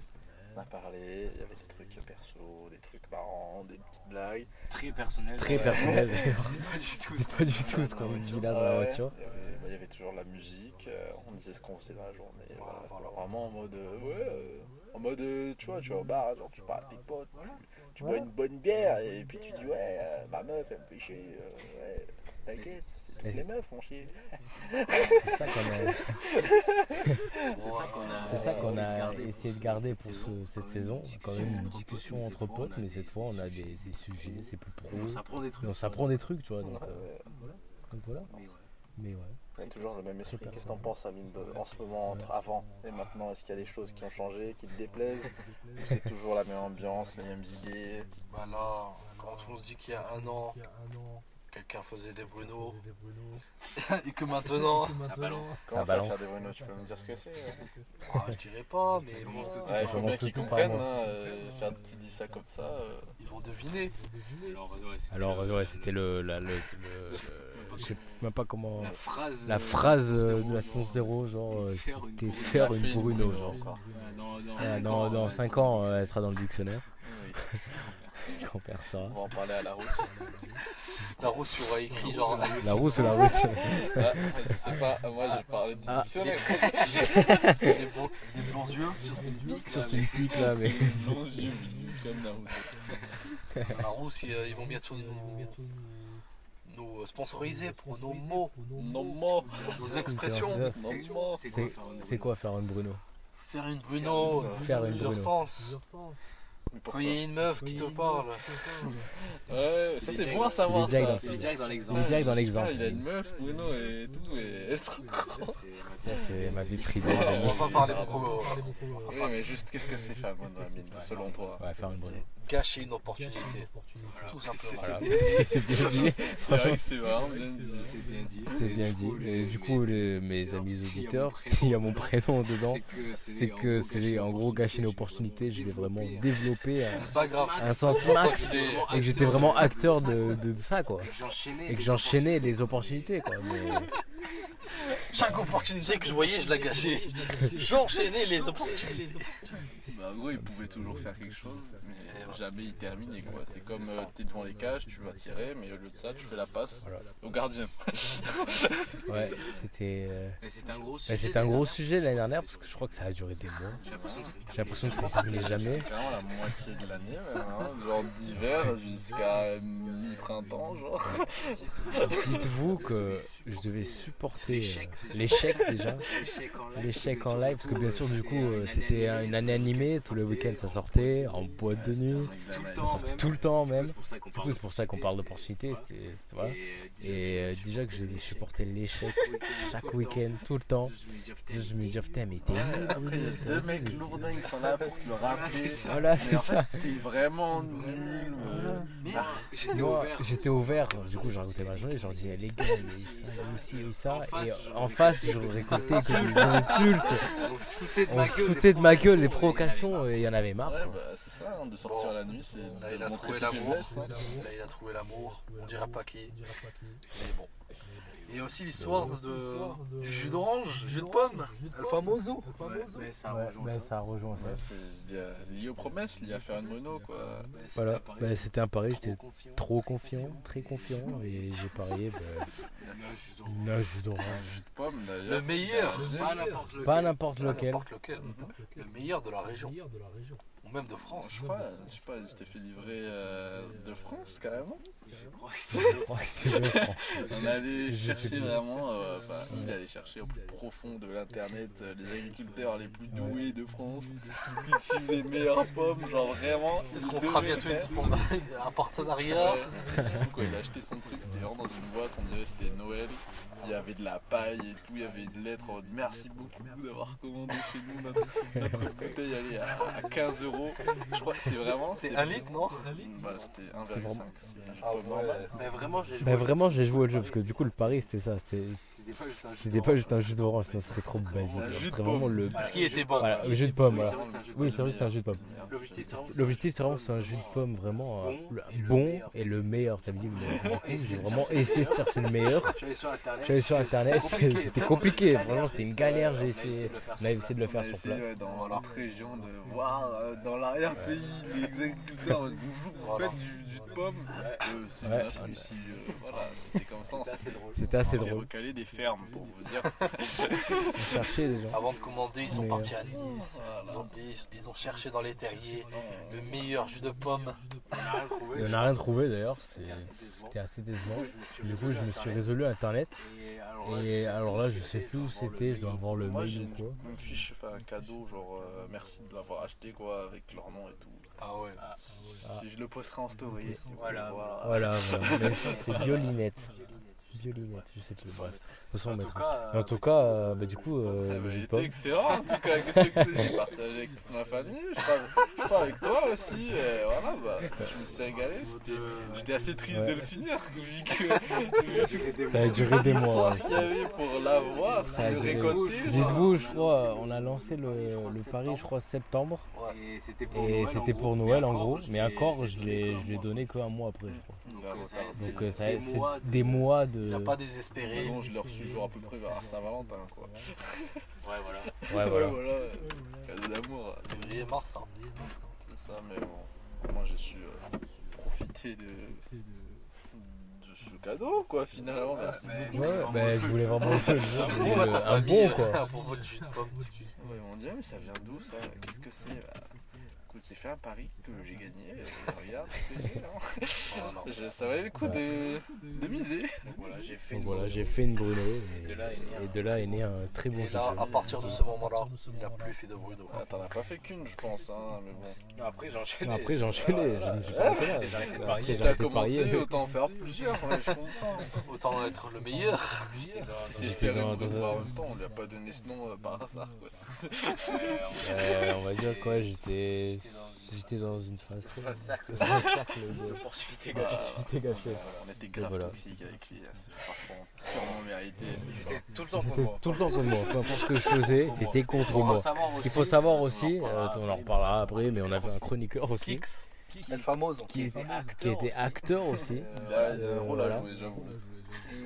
On a parlé. Il y avait des trucs perso, des trucs marrants, des petites blagues. Très personnel. Très Ouais. personnel. <laughs> C'était pas du tout. C'est pas du tout ce qu'on dit là dans la Ouais, voiture. Il y, avait, bah, il y avait toujours la musique. euh, on disait ce qu'on faisait dans la journée. Ouais, voilà. Vraiment en mode. euh, ouais, euh, en mode, euh, tu vois, tu vas au bar, genre tu parles à tes potes, Voilà. tu, tu bois une bonne bière et puis tu dis ouais, euh, ma meuf elle me fait chier. euh, ouais, t'inquiète, c'est toutes les meufs font chier. C'est ça qu'on a, <laughs> C'est ça qu'on a, c'est ça qu'on a garder essayé de garder pour ce- cette saison. même Quand même une discussion entre potes, mais cette fois on a des, sujets, des sujets, c'est plus pro. On s'apprend des trucs. On s'apprend des trucs, tu vois. Donc, euh, donc voilà. Mais ouais. On toujours le même esprit. Qu'est-ce que t'en penses, Amine, de- en ce moment, entre avant et maintenant? Est-ce qu'il y a des choses qui ont changé, qui te déplaisent? Ou c'est toujours la même ambiance, les mêmes idées? Bah là, quand on se dit qu'il y a un an, quelqu'un faisait des Bruno, <laughs> et que maintenant, Ça balance. Comment ça, balance. faire des Bruno Tu peux me dire ce que c'est? Ah, je dirais pas, mais bon. Ouais, il faut bien qu'ils comprennent. moi. Hein, euh, faire, tu dis ça comme ça. euh, ils vont deviner. Alors, ouais, c'était le- je sais même pas comment. la phrase. La euh, phrase euh, de la saison 0, genre, euh, faire une c'était Bruno. faire une Bruno, genre. encore. Voilà, Dans, dans Voilà, cinq Dans, ans, dans ouais, 5 ça ans, euh, elle sera dans le dictionnaire. On perd ça. on va en parler à la rousse. La rousse sur écrit genre. La rousse ou la rousse <laughs> Ah, je sais pas, moi j'ai parlé du Ah. dictionnaire. <laughs> les, bons, les bons yeux. Sur cette pique, Sur là, une pique là, mais. Longs yeux, comme la rousse. <laughs> La rousse, ils, euh, ils vont bientôt nous, nous sponsoriser pour nos mots, Non, moi. nos expressions. C'est- quoi faire une c'est quoi faire une Bruno Faire une Bruno, Faire une plusieurs Bruno. sens. Quand il y a une meuf qui te parle, Ouais, ça Il est c'est bon à savoir il ça. Il est direct dans Il l'exemple. est direct dans l'exemple. Il a une meuf, Bruno et tout, et elle. Ça, c'est ma vie privée. on va pas parler beaucoup. euh, Oui, mais juste qu'est-ce que c'est faire Bruno selon toi? Ouais, faire une Bruno. Gâcher une opportunité. Tout simplement. Voilà, c'est <laughs> c'est bien dit. C'est vrai que c'est vraiment bien dit. C'est bien dit. C'est bien dit. Et du coup, les- mes amis auditeurs, s'il y a mon prénom <laughs> dedans, c'est que c'est en gros gâcher une opportunité. Je vais vraiment développer un, grave. un sens max et que j'étais vraiment acteur de, de ça quoi. Et que j'enchaînais les opportunités quoi. Mais Chaque opportunité que je voyais, je la gâchais. <laughs> J'enchaînais les opportunités. Bah, en gros, il pouvait toujours faire quelque chose, mais jamais y terminer quoi. C'est comme euh, t'es devant les cages, tu vas tirer, mais au lieu de ça, tu fais la passe au gardien. <laughs> Ouais, c'était. euh, Mais c'était un gros sujet. c'était un l'année gros dernière. sujet l'année dernière parce que je crois que ça a duré des mois. J'ai l'impression que J'ai l'impression que ça terminait jamais. Clairement la moitié de l'année, même, hein, genre d'hiver jusqu'à mi-printemps, genre. Dites-vous que je devais supporter euh, L'échec, déjà. <laughs> l'échec en live. Parce que bien sûr, du coup, euh, c'était un- une année animée, tout le week-end ça sortait, en boîte de nuit, ça sortait tout le temps même. C'est pour ça qu'on Du parle coup, c'est pour ça qu'on parle d'opportunité. voilà. Et euh, déjà que je devais supporter l'échec chaque week-end, tout le temps, je me dis, putain, mais t'es nul, Après, il y a deux mecs lourdins qui sont là pour te le rappeler. Voilà, c'est ça. t'es vraiment nul. euh, Voilà. J'étais ouvert. du coup, j'ai raconté ma journée, je leur disais, les gars, il y a eu ça, il y a eu ci, il y a eu ça. En face, Et en face, je récoltais que des insultes. On se foutait de ma gueule. foutait de ma gueule, les provocations, et il y en avait marre. Ouais, quoi. bah c'est ça, hein, de sortir Bon. la nuit, c'est Là, il a trouvé l'amour. hein. Là, il a trouvé l'amour. On dira pas qui. Mais bon. Il y a aussi l'histoire de... du jus d'orange, jus de pomme, El Famoso. Mais ça Ouais, rejoint bah, ça. ça rejoint ça. Ouais, c'est lié aux promesses, lié à faire une mono, quoi. Bah, c'était Voilà, bah, c'était un pari, j'étais Trop confiant. très confiant, et j'ai parié bah, <laughs> une nage d'orange. Jus de pomme, d'ailleurs. Le meilleur. Pas n'importe lequel. Pas n'importe lequel. N'importe lequel. Le meilleur de la région. Ou même de France. Je crois, je sais pas, je t'ai fait livrer euh, de France carrément. Je crois que c'est- Je crois que c'est le franc. <laughs> On allait chercher vraiment, euh, enfin, il allait chercher au plus profond de l'internet euh, les agriculteurs les plus doués de France, qui <laughs> cultivent les meilleures pommes, genre vraiment. Peut-être qu'on fera bientôt une faire. spon- un partenariat. Ouais. Du coup, quand il a acheté son truc, c'était vraiment dans une boîte, on dirait que c'était Noël. Il y avait de la paille et tout, il y avait une lettre en mode merci beaucoup d'avoir commandé chez nous notre, notre bouteille à 15 euros. <laughs> Je crois que c'est vraiment. C'était c'est- un litre, non Bah, c'était 1,5. vraiment- C'est une Ah ouais. Mais vraiment, j'ai joué. Bah vraiment j'ai joué au jeu parce que du coup le pari c'était ça, c'était C'était pas juste un jeu c'était pas juste un jus d'orange, sinon c'était trop basique. Jus de C'était vraiment le. Ce qui était bon. Voilà, le jus de pomme, Oui, voilà. c'est vrai que c'est un jus de Oui, pomme. c'est vrai que c'est un jus de pomme. L'objectif, c'est vraiment- c'est un jus de pomme vraiment euh, Bon et le meilleur. T'as dit J'ai c'est vraiment essayé de chercher le meilleur. Allé sur internet. C'était <laughs> c'était compliqué, Vraiment, c'était une galère. J'ai essayé, de le faire on a essayé de le faire sur place. dans notre région de voir euh, dans l'arrière-pays les agriculteurs. Vous, faites du jus de pomme c'était comme ça. C'était assez. C'était drôle. Pour vous dire. <laughs> Avant de commander, ils sont Mais, partis à Nice. Voilà. Ils ont, ils, ils ont cherché dans les terriers le meilleur jus de pomme. Et on n'a rien trouvé d'ailleurs. C'était assez décevant. Je Du coup, je me suis résolu à internet. Et alors là, je sais plus où je sais plus où je dois c'était, je dois avoir le Moi, j'ai mail ou quoi. une, une fiche, enfin un cadeau, genre euh, merci de l'avoir acheté, quoi, avec leur nom et tout. Ah ouais. Ah, Ah. Je le posterai en story. si Voilà. Voilà, <laughs> c'était Violinette. Violinette, je sais plus. Bref. De toute façon, on En tout mettra. cas, Mais en tout cas, euh, bah, du coup, euh, Ah, bah, excellent en tout cas, qu'est-ce que tu j'ai partagé avec toute ma famille, je crois, je crois avec toi aussi, et voilà, bah, je me suis régalé, c'était- j'étais assez triste Ouais. de le finir, vu que Ça a duré des <laughs> mois. qu'il y avait pour l'avoir, Ça a c'est duré- récolté. Dites-vous, je crois, on a lancé le, le pari, je crois, septembre. Et c'était pour Et Noël, en c'était gros. pour Mais Noël en encore, gros. je Mais encore, je l'ai que je un l'ai mois. donné qu'un mois après, je crois. Donc, Bah, euh, c'est Donc euh, ça- des c'est mois de- Il n'a pas désespéré. Je reçu genre à peu près vers Saint-Valentin, quoi. Ouais, voilà. <laughs> Ouais, voilà. cadeau d'amour, Février, mars. hein. c'est ça, mais bon, moi j'ai su euh, profiter de, de ce cadeau, quoi, finalement, merci Ouais, beaucoup. Ouais, bah, je voulez vraiment <laughs> Un bon quoi. <laughs> à propos jus de pomme. Ouais, ils m'ont dit, mais ça vient d'où ça? Qu'est-ce que c'est Bah, Écoute, j'ai fait un pari que j'ai gagné. regarde j'ai. Voilà. Je- Ça valait le coup de, de miser. Donc voilà, j'ai fait Donc une voilà, Bruno. j'ai fait une Bruno. De Et, là est né un- et de là est né un très bon Et jeu. là, à partir de ce moment-là, il n'a plus fait de Bruno. Ah, T'en as pas fait qu'une, je pense, hein, mais bon. Après, j'ai enchaîné. Après, j'ai enchaîné. Je me suis pas arrêté là. J'ai arrêté de Après, parier. j'ai T'as parier. commencé, autant en faire plusieurs, ouais, je comprends. Autant être le meilleur. Si une Bruno un- en même temps, on lui a pas donné ce nom euh, par hasard, quoi. Euh, on va dire quoi, j'étais j'étais dans- une phase très. un cercle un cercle de. d'opportunités Bah, gâchées. J'étais gâché. On était grave voilà. toxiques avec lui, hein, c'est franchement purement mérité. C'était tout le temps contre moi. tout le temps contre moi. Peu importe ce que je faisais, c'était contre Il moi. qu'il faut savoir on en aussi, reparlera euh, on en après, reparlera après, mais on avait un chroniqueur aussi. Famoso. qui était qui acteur était aussi. acteur aussi. Il a il a un rôle à voilà. jouer, j'avoue.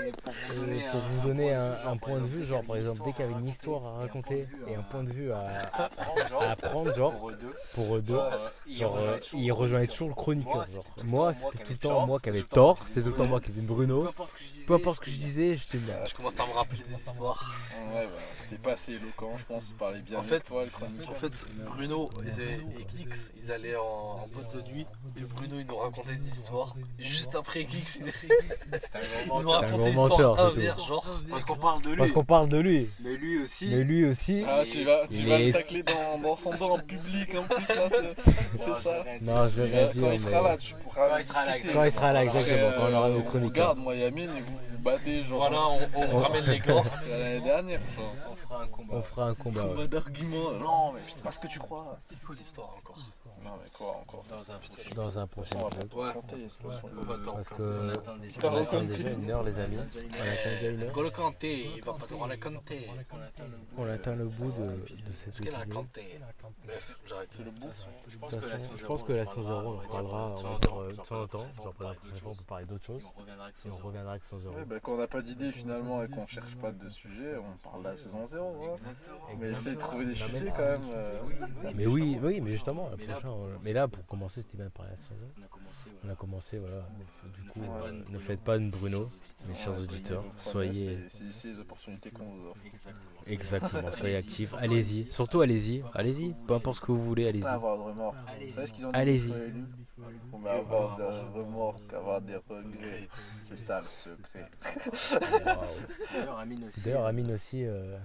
Et pour vous Et donner, pour un, vous donner un, genre, un point de vue, genre par exemple, dès qu'il y avait une histoire à raconter et un point de vue à, à <laughs> apprendre, genre, à apprendre, genre, pour eux deux, pour eux deux, genre, euh, il genre, euh, rejoignait toujours il le rejoignait chroniqueur. toujours le chroniqueur. Moi, Genre. c'était tout le Moi, temps moi c'était qui tout le avais temps tort, moi qui c'était avais tout le temps tort, moi qui c'est tout le temps moi qui faisais Bruno. importe ce que je disais. Peu importe ce que je disais, j'étais bien. Je commence à me rappeler des histoires. Ouais, bah, c'était pas assez éloquent, je pense. Il parlait bien. En fait, que toi, le chroniqueur. En fait, Bruno et, Geeks, ils allaient en, boîte de nuit et Bruno, il nous racontait des histoires. Et juste après Geeks, il, C'était un <laughs> il grand nous inverses, genre. Parce qu'on parle de lui. Parce qu'on parle de lui. Mais lui aussi. Mais lui aussi. Ah, tu vas, tu vas est- le tacler dans, dans son dos en public en plus, là, c'est ça. je vais rien dire. Non, je vais Il rien dire. Quand il sera là, tu pourras Quand il sera là, discuter. Quand il sera là, exactement, quand on aura euh, nos on chroniqueurs. regarde, moi et Amine, et vous vous battez, genre. Voilà, on, on ramène les gants. <laughs> C'est l'année dernière, genre. On fera un combat. On fera un combat. Combat d'arguments. Non, mais c'est pas ce que tu crois. C'est quoi l'histoire encore? Non, mais quoi encore Dans un prochain. Dans un prochain On épisode. Ouais. Parce que attend déjà. T'as on attend raconté. déjà une heure, les amis. On attend déjà une heure. On atteint le bout de, de cet Est-ce qu'elle a épisode. J'arrête. C'est le bout. Je pense que la façon, saison je pense zéro, que la on saison 0, on parlera, parlera, de temps en temps, euh, genre, temps en pour la prochaine fois, on peut parler d'autres choses. Et on reviendra avec Et saison on zéro. reviendra avec saison 0. Ouais, bah, quand on n'a pas d'idée finalement et qu'on cherche pas de sujet, on parle de la saison 0. voilà. Exactement. Mais essayer de trouver des sujets quand même. euh, Mais oui, oui, mais justement, la Mais là, prochaine, pour euh, commencer, mais là, pour commencer, c'était bien de parler de la saison 0. On a commencé. On voilà. a commencé, voilà. Du Ne coup, euh, ne faites pas une Bruno, mes chers auditeurs. Soyez les opportunités qu'on vous offre. Exactement. exactement, soyez actifs. Allez-y, surtout allez-y, allez-y. Peu importe ce que vous voulez, allez-y. Pas avoir de remords. Allez-y. On va avoir des remords qu'avoir des regrets. C'est ça le secret. D'ailleurs, Amine aussi. D'ailleurs, Amine aussi, euh,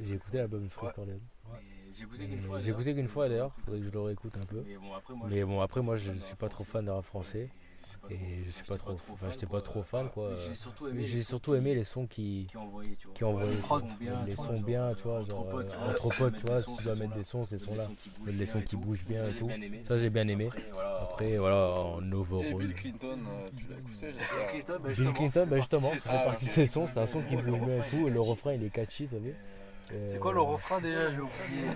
J'ai écouté l'album. Ouais. Corleone. J'ai écouté qu'une fois. J'ai d'ailleurs. écouté qu'une fois d'ailleurs, faudrait que je le réécoute un peu. Mais bon, après, moi, je- fan suis pas trop fan de rap français. Et Et je suis pas trop. Enfin, j'étais pas quoi. trop fan quoi. J'ai surtout aimé. Les J'ai sons surtout qui- aimé les sons qui. Qui envoyaient, tu vois. qui envoyaient. les sons bien, tu vois, genre, entre potes, euh, tu vois, entre si tu dois mettre des sons, ces sons bougent Les sons et qui bougent bien et tout. Ça, j'ai bien aimé. Après, voilà. En Et overall. Bill Clinton, euh, tu l'as écouté, j'espère. Clinton, bah, Bill Clinton, bah justement, c'est ça ça, fait partie de ses sons, c'est un son qui bouge bien et tout, est le refrain il est catchy, t'as vu Euh, C'est quoi le refrain déjà J'ai oublié.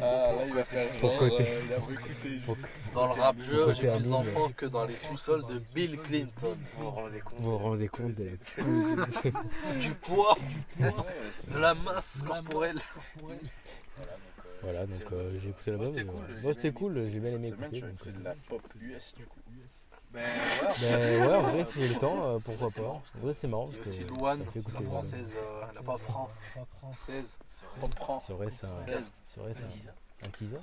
Ah, là, il va faire Pour genre, côté. euh, il a écouté. Pour- Dans le rap jeu, j'ai plus d'enfants que dans les sous-sols de Bill Clinton. Vous vous rendez compte Vous vous rendez compte de Du poids, de la masse corporelle. Voilà, donc euh, j'ai écouté l'album. c'était euh, cool, j'ai ouais, bien c'était aimé. cool, j'ai bien Cette aimé semaine, écouter. écouté euh, de la pop US du coup. Ben ouais. Mais ouais, en vrai, si j'ai le temps, euh, pourquoi pas. marrant. En vrai, c'est marrant. Il y a aussi la euh, française, euh, la pas France. française. C'est vrai, c'est vrai, c'est un, un teaser.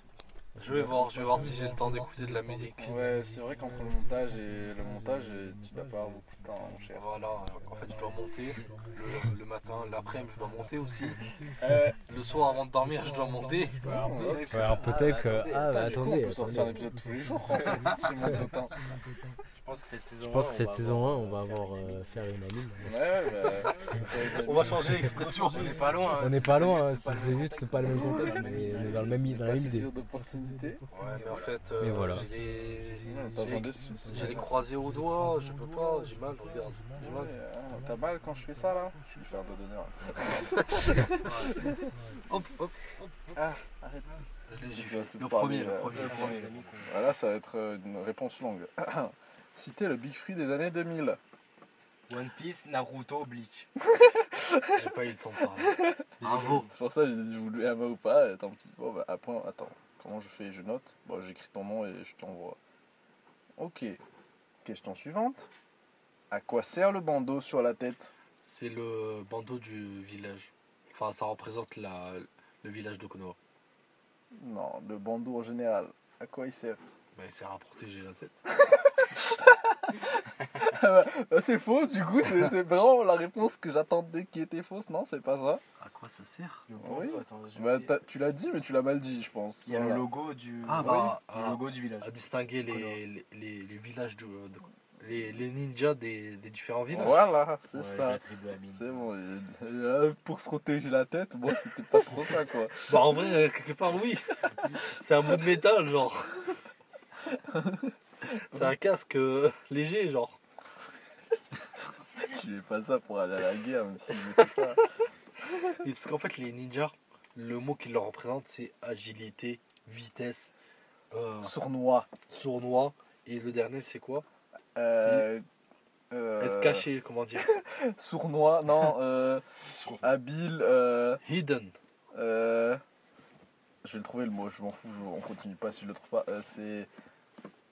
Je vais voir, je vais voir si j'ai le temps d'écouter de la musique. Ouais, c'est vrai qu'entre le montage et le montage, tu dois pas avoir beaucoup de temps, mon cher. Voilà, en fait, je dois monter le, le matin, l'après-midi, je dois monter aussi. Euh, Le soir, avant de dormir, je dois monter. Alors, peut-être que- Ouais, alors peut-être que. attendez, Ah, bah coup, on peut sortir un épisode tous les jours en fait, si tu montes autant. Je pense que cette saison Je pense 1, que cette on va saison 1, avoir- on va avoir faire une euh, anime. faire une anime. Ouais, bah. <laughs> On va changer l'expression. On n'est pas loin. hein, On n'est pas loin, hein, pas le c'est même juste contexte. pas le même contexte, mais on est dans, le même, dans la même idée. saisir d'opportunité. Ouais, mais en fait, Mais euh, voilà. j'ai les, croisés au doigt, je peux pas, j'ai mal, regarde. J'ai mal. hein, T'as mal quand je fais ça là Je vais faire un doigt d'honneur. Hop, hop, Ah, arrête. je l'ai Le parler, premier, le premier. Le Voilà, ça va être euh, une réponse longue. <clears throat> Citer le Big Free des années 2000. One Piece, Naruto, Bleach. <laughs> J'ai pas eu le temps de parler. Bravo. C'est pour ça que j'ai dit vous voulez un mot ou pas, et tant pis. Bon bah après, attends, comment je fais? Je note. Bon, j'écris ton nom et je t'envoie. Ok. Question suivante. À quoi sert le bandeau sur la tête? C'est le bandeau du village. Enfin, ça représente la, le village de Konoha. Non, le bandeau en général. À quoi il sert? Bah, il sert à protéger la tête. <laughs> Bah, <laughs> C'est faux, du coup, c'est vraiment la réponse que j'attendais qui était fausse. Non, c'est pas ça. À quoi ça sert Oui. attends, Bah, tu l'as dit, mais tu l'as mal dit, je pense. Il y a Voilà. le logo du. Ah, Oui, bah, le logo du village. À distinguer les, les, les, les villages du. de- les, les ninjas des, des différents villages. Voilà, c'est Ouais, ça. C'est bon. euh, pour protéger la tête, moi, c'était pas trop ça, quoi. <laughs> Bah, en vrai, euh, quelque part, oui. <laughs> C'est un bout de métal, genre. C'est un casque euh, léger, genre. Je fais pas ça pour aller à la guerre, même si je fais ça. Et parce qu'en fait, les ninjas, le mot qui leur représente, c'est agilité, vitesse, euh, Sournois. sournois. Et le dernier, c'est quoi? Euh, euh, Être caché, comment dire <laughs> Sournois, non, euh, habile, euh, Hidden. euh, je vais le trouver le mot, je m'en fous, je- on continue pas si je le trouve pas. Euh, c'est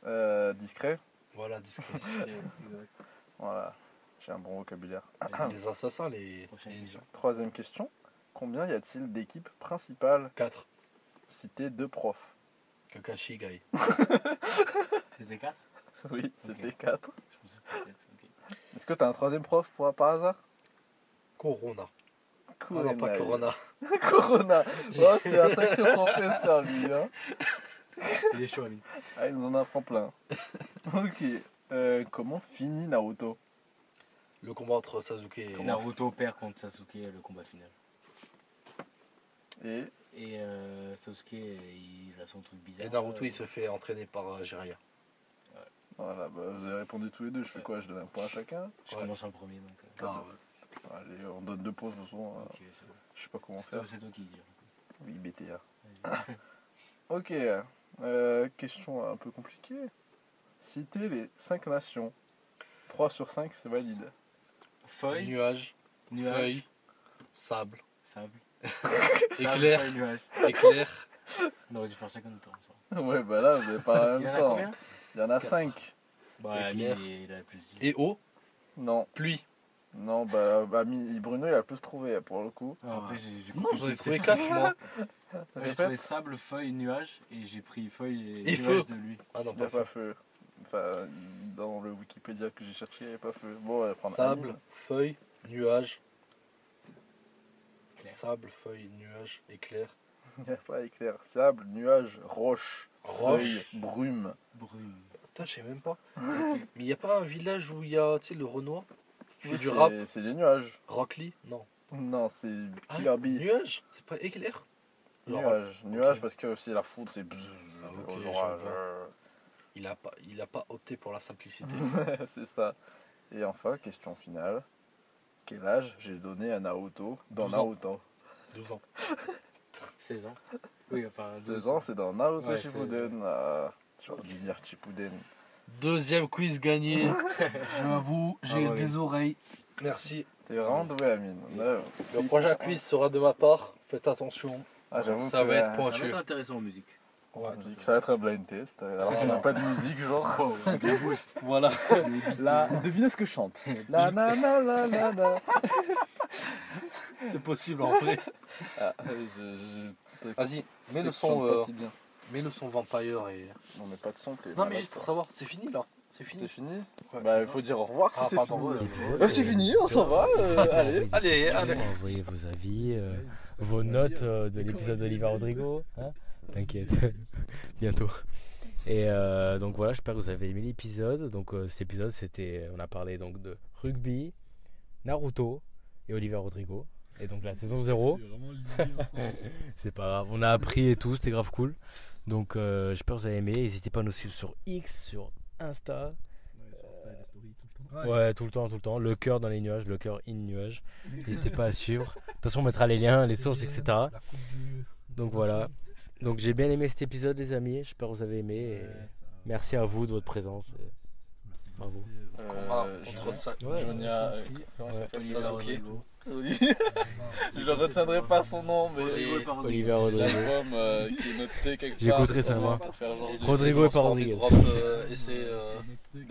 euh, discret, Voilà, discret. <laughs> voilà, j'ai un bon vocabulaire. les, les assassins, les. Prochaine les question. Troisième question, combien y a-t-il d'équipes principales 4. Citez deux profs. Kakashi, Gai. <laughs> C'était 4 Oui, c'était quatre. Je pensais que c'était 7. Ok. Est-ce que t'as un troisième prof pour, par hasard? Corona. Ah non, pas. Corona. <laughs> Corona. Oh, c'est un sacré professeur, lui. Hein. Il est chaud, lui. Ah, il nous en apprend plein. <laughs> ok. Euh, comment finit Naruto? Le combat entre Sasuke et. Naruto perd contre Sasuke le combat final. Et Et euh, Sasuke, il a son truc bizarre. Et Naruto, Euh, il se fait entraîner par euh, Jiraiya. voilà, bah, vous avez répondu tous les deux. Je fais quoi? Je donne un point à chacun? Je Ouais. commence le premier donc. euh, Ah, Allez, on donne deux points de toute façon. euh, ok, c'est bon. Je sais pas comment C'est toi, faire. c'est toi qui dis. Oui, BTA. Vas-y. <laughs> Ok. Euh, question un peu compliquée. Citez les 5 nations. 3 sur 5, c'est valide. Feuille, Nuage, nuage, feuille, sable, sable. <laughs> éclair, Sable, feuille, nuage. éclair. On aurait dû faire chacun notre temps. ça. ouais, bah là, vous avez pas en Il y même en a temps. combien? Il y en a Quatre. 5. Bah, Éclair. Il a plus dit. Et eau, Non, pluie. Non, bah, bah, Bruno, il a le plus trouvé pour le coup. Non, après, j'ai Non, j'en ai trouvé c'était- 4 moi. <laughs> J'ai trouvé sable, feuille, nuage et j'ai pris feuille et, Et nuage feu. de lui. Ah non, Il n'y a pas pas feu. Enfin, dans le Wikipédia que j'ai cherché, il n'y a pas feu. Bon, on va prendre Sable, Amine. feuille, nuage. Éclair. Sable, feuille, nuage, éclair. <laughs> Il n'y a pas éclair. Sable, nuage, roche, Roche. feuille, brume. Brume. Putain, je sais même pas. <laughs> Mais il n'y a pas un village où il y a, tu sais, le Renoir? Fait du c'est- rap C'est les nuages. Rockly Non. Non, c'est Ah, Killer Bee. nuage? C'est pas éclair? Genre, Nuage. Nuage ok. parce que c'est la foudre, c'est Ah, je Il a pas, il a pas opté pour la simplicité. <laughs> c'est ça. Et enfin, question finale. Quel âge j'ai donné à Naruto dans 12 ans. Naruto? 12 ans. <laughs> 16 ans. Oui, enfin. 16 ans, c'est dans Naruto Shippuden. J'aurais dû dire Shippuden. Deuxième quiz gagné. <laughs> J'avoue, j'ai Ah des oreilles. Merci. T'es vraiment doué, Amine. Ouais, Le prochain quiz sera de ma part. Faites attention. Ah, j'avoue Ça que, va être euh, Ça pointu. va être intéressant en musique. Ouais, ça va être un blind test. Alors qu'on n'a pas de <laughs> musique, genre. <laughs> Voilà. Là, devinez ce que je chante. La la la la la la. C'est possible en vrai. Ah, je, je, Vas-y, mets le son, pas euh, si bien. Mets le son Vampire et. On met pas de son, t'es Non mais juste pour savoir, c'est fini là. C'est C'est fini. fini Ouais. Bah, il faut dire au revoir Ah, si c'est pardon, fini. ouais, Bah, c'est fini, on s'en va. euh, allez. Allez, allez. Envoyez vos avis, euh, vos notes euh, de l'épisode d'Oliver Rodrigo. Hein T'inquiète, <laughs> bientôt. Et euh, donc voilà, j'espère que vous avez aimé l'épisode. Donc euh, cet épisode, c'était, on a parlé donc de rugby, Naruto et Oliver Rodrigo. Et donc la saison 0. <laughs> C'est pas grave, on a appris et tout, c'était grave cool. Donc euh, j'espère que vous avez aimé. N'hésitez pas à nous suivre sur X, sur Insta. Ouais, tout le temps, tout le temps. Le cœur dans les nuages, le cœur in nuage. <laughs> N'hésitez pas à suivre. De toute façon, on mettra les liens, les sources, etc. Donc voilà. Donc j'ai bien aimé cet épisode, les amis. J'espère que vous avez aimé. et Merci à vous de votre présence. et Bravo. Euh, ça. Ouais. Jonia. euh, Comment il Ouais. <laughs> Je ne retiendrai pas son nom, mais. Oliver Rodrigo. L'album euh, qui est noté quelque part. J'écouterai pour- seulement. pour faire genre des- Rodrigo et pas Rodriguez. Euh, et c'est. euh,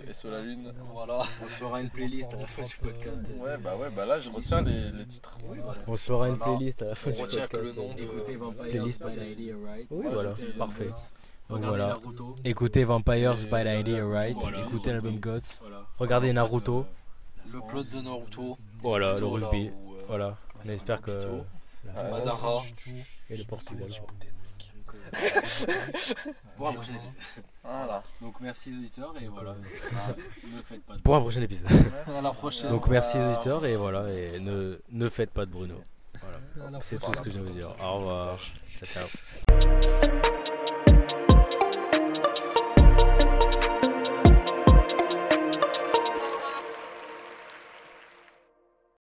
Et sur la lune. voilà. On se fera une playlist à la fin du podcast. Ouais, bah ouais, bah là je retiens les, les titres. On se fera une Voilà. playlist à la fin On du retient que podcast. le nom de- Écoutez Playlist, by Lady Alright. Oui, Moi, voilà, j'étais- parfait. Donc Regardez voilà. Naruto. Écoutez Vampires Et by la- Lady la- Alright. voilà, Écoutez l'album Gods. Voilà. Regardez Naruto. Le plot de Naruto. Voilà, le rugby. où, euh, Voilà. On espère que. La- Ah, Madara. Et le Portugal. <laughs> Pour un prochain épisode. Voilà. Donc merci aux auditeurs et voilà. Ne faites pas de Pour un prochain épisode. À la prochaine. Donc merci aux auditeurs et voilà. Et ne, ne faites pas de Bruno. Voilà. C'est tout ce que je veux dire. Au revoir. Ciao, ciao.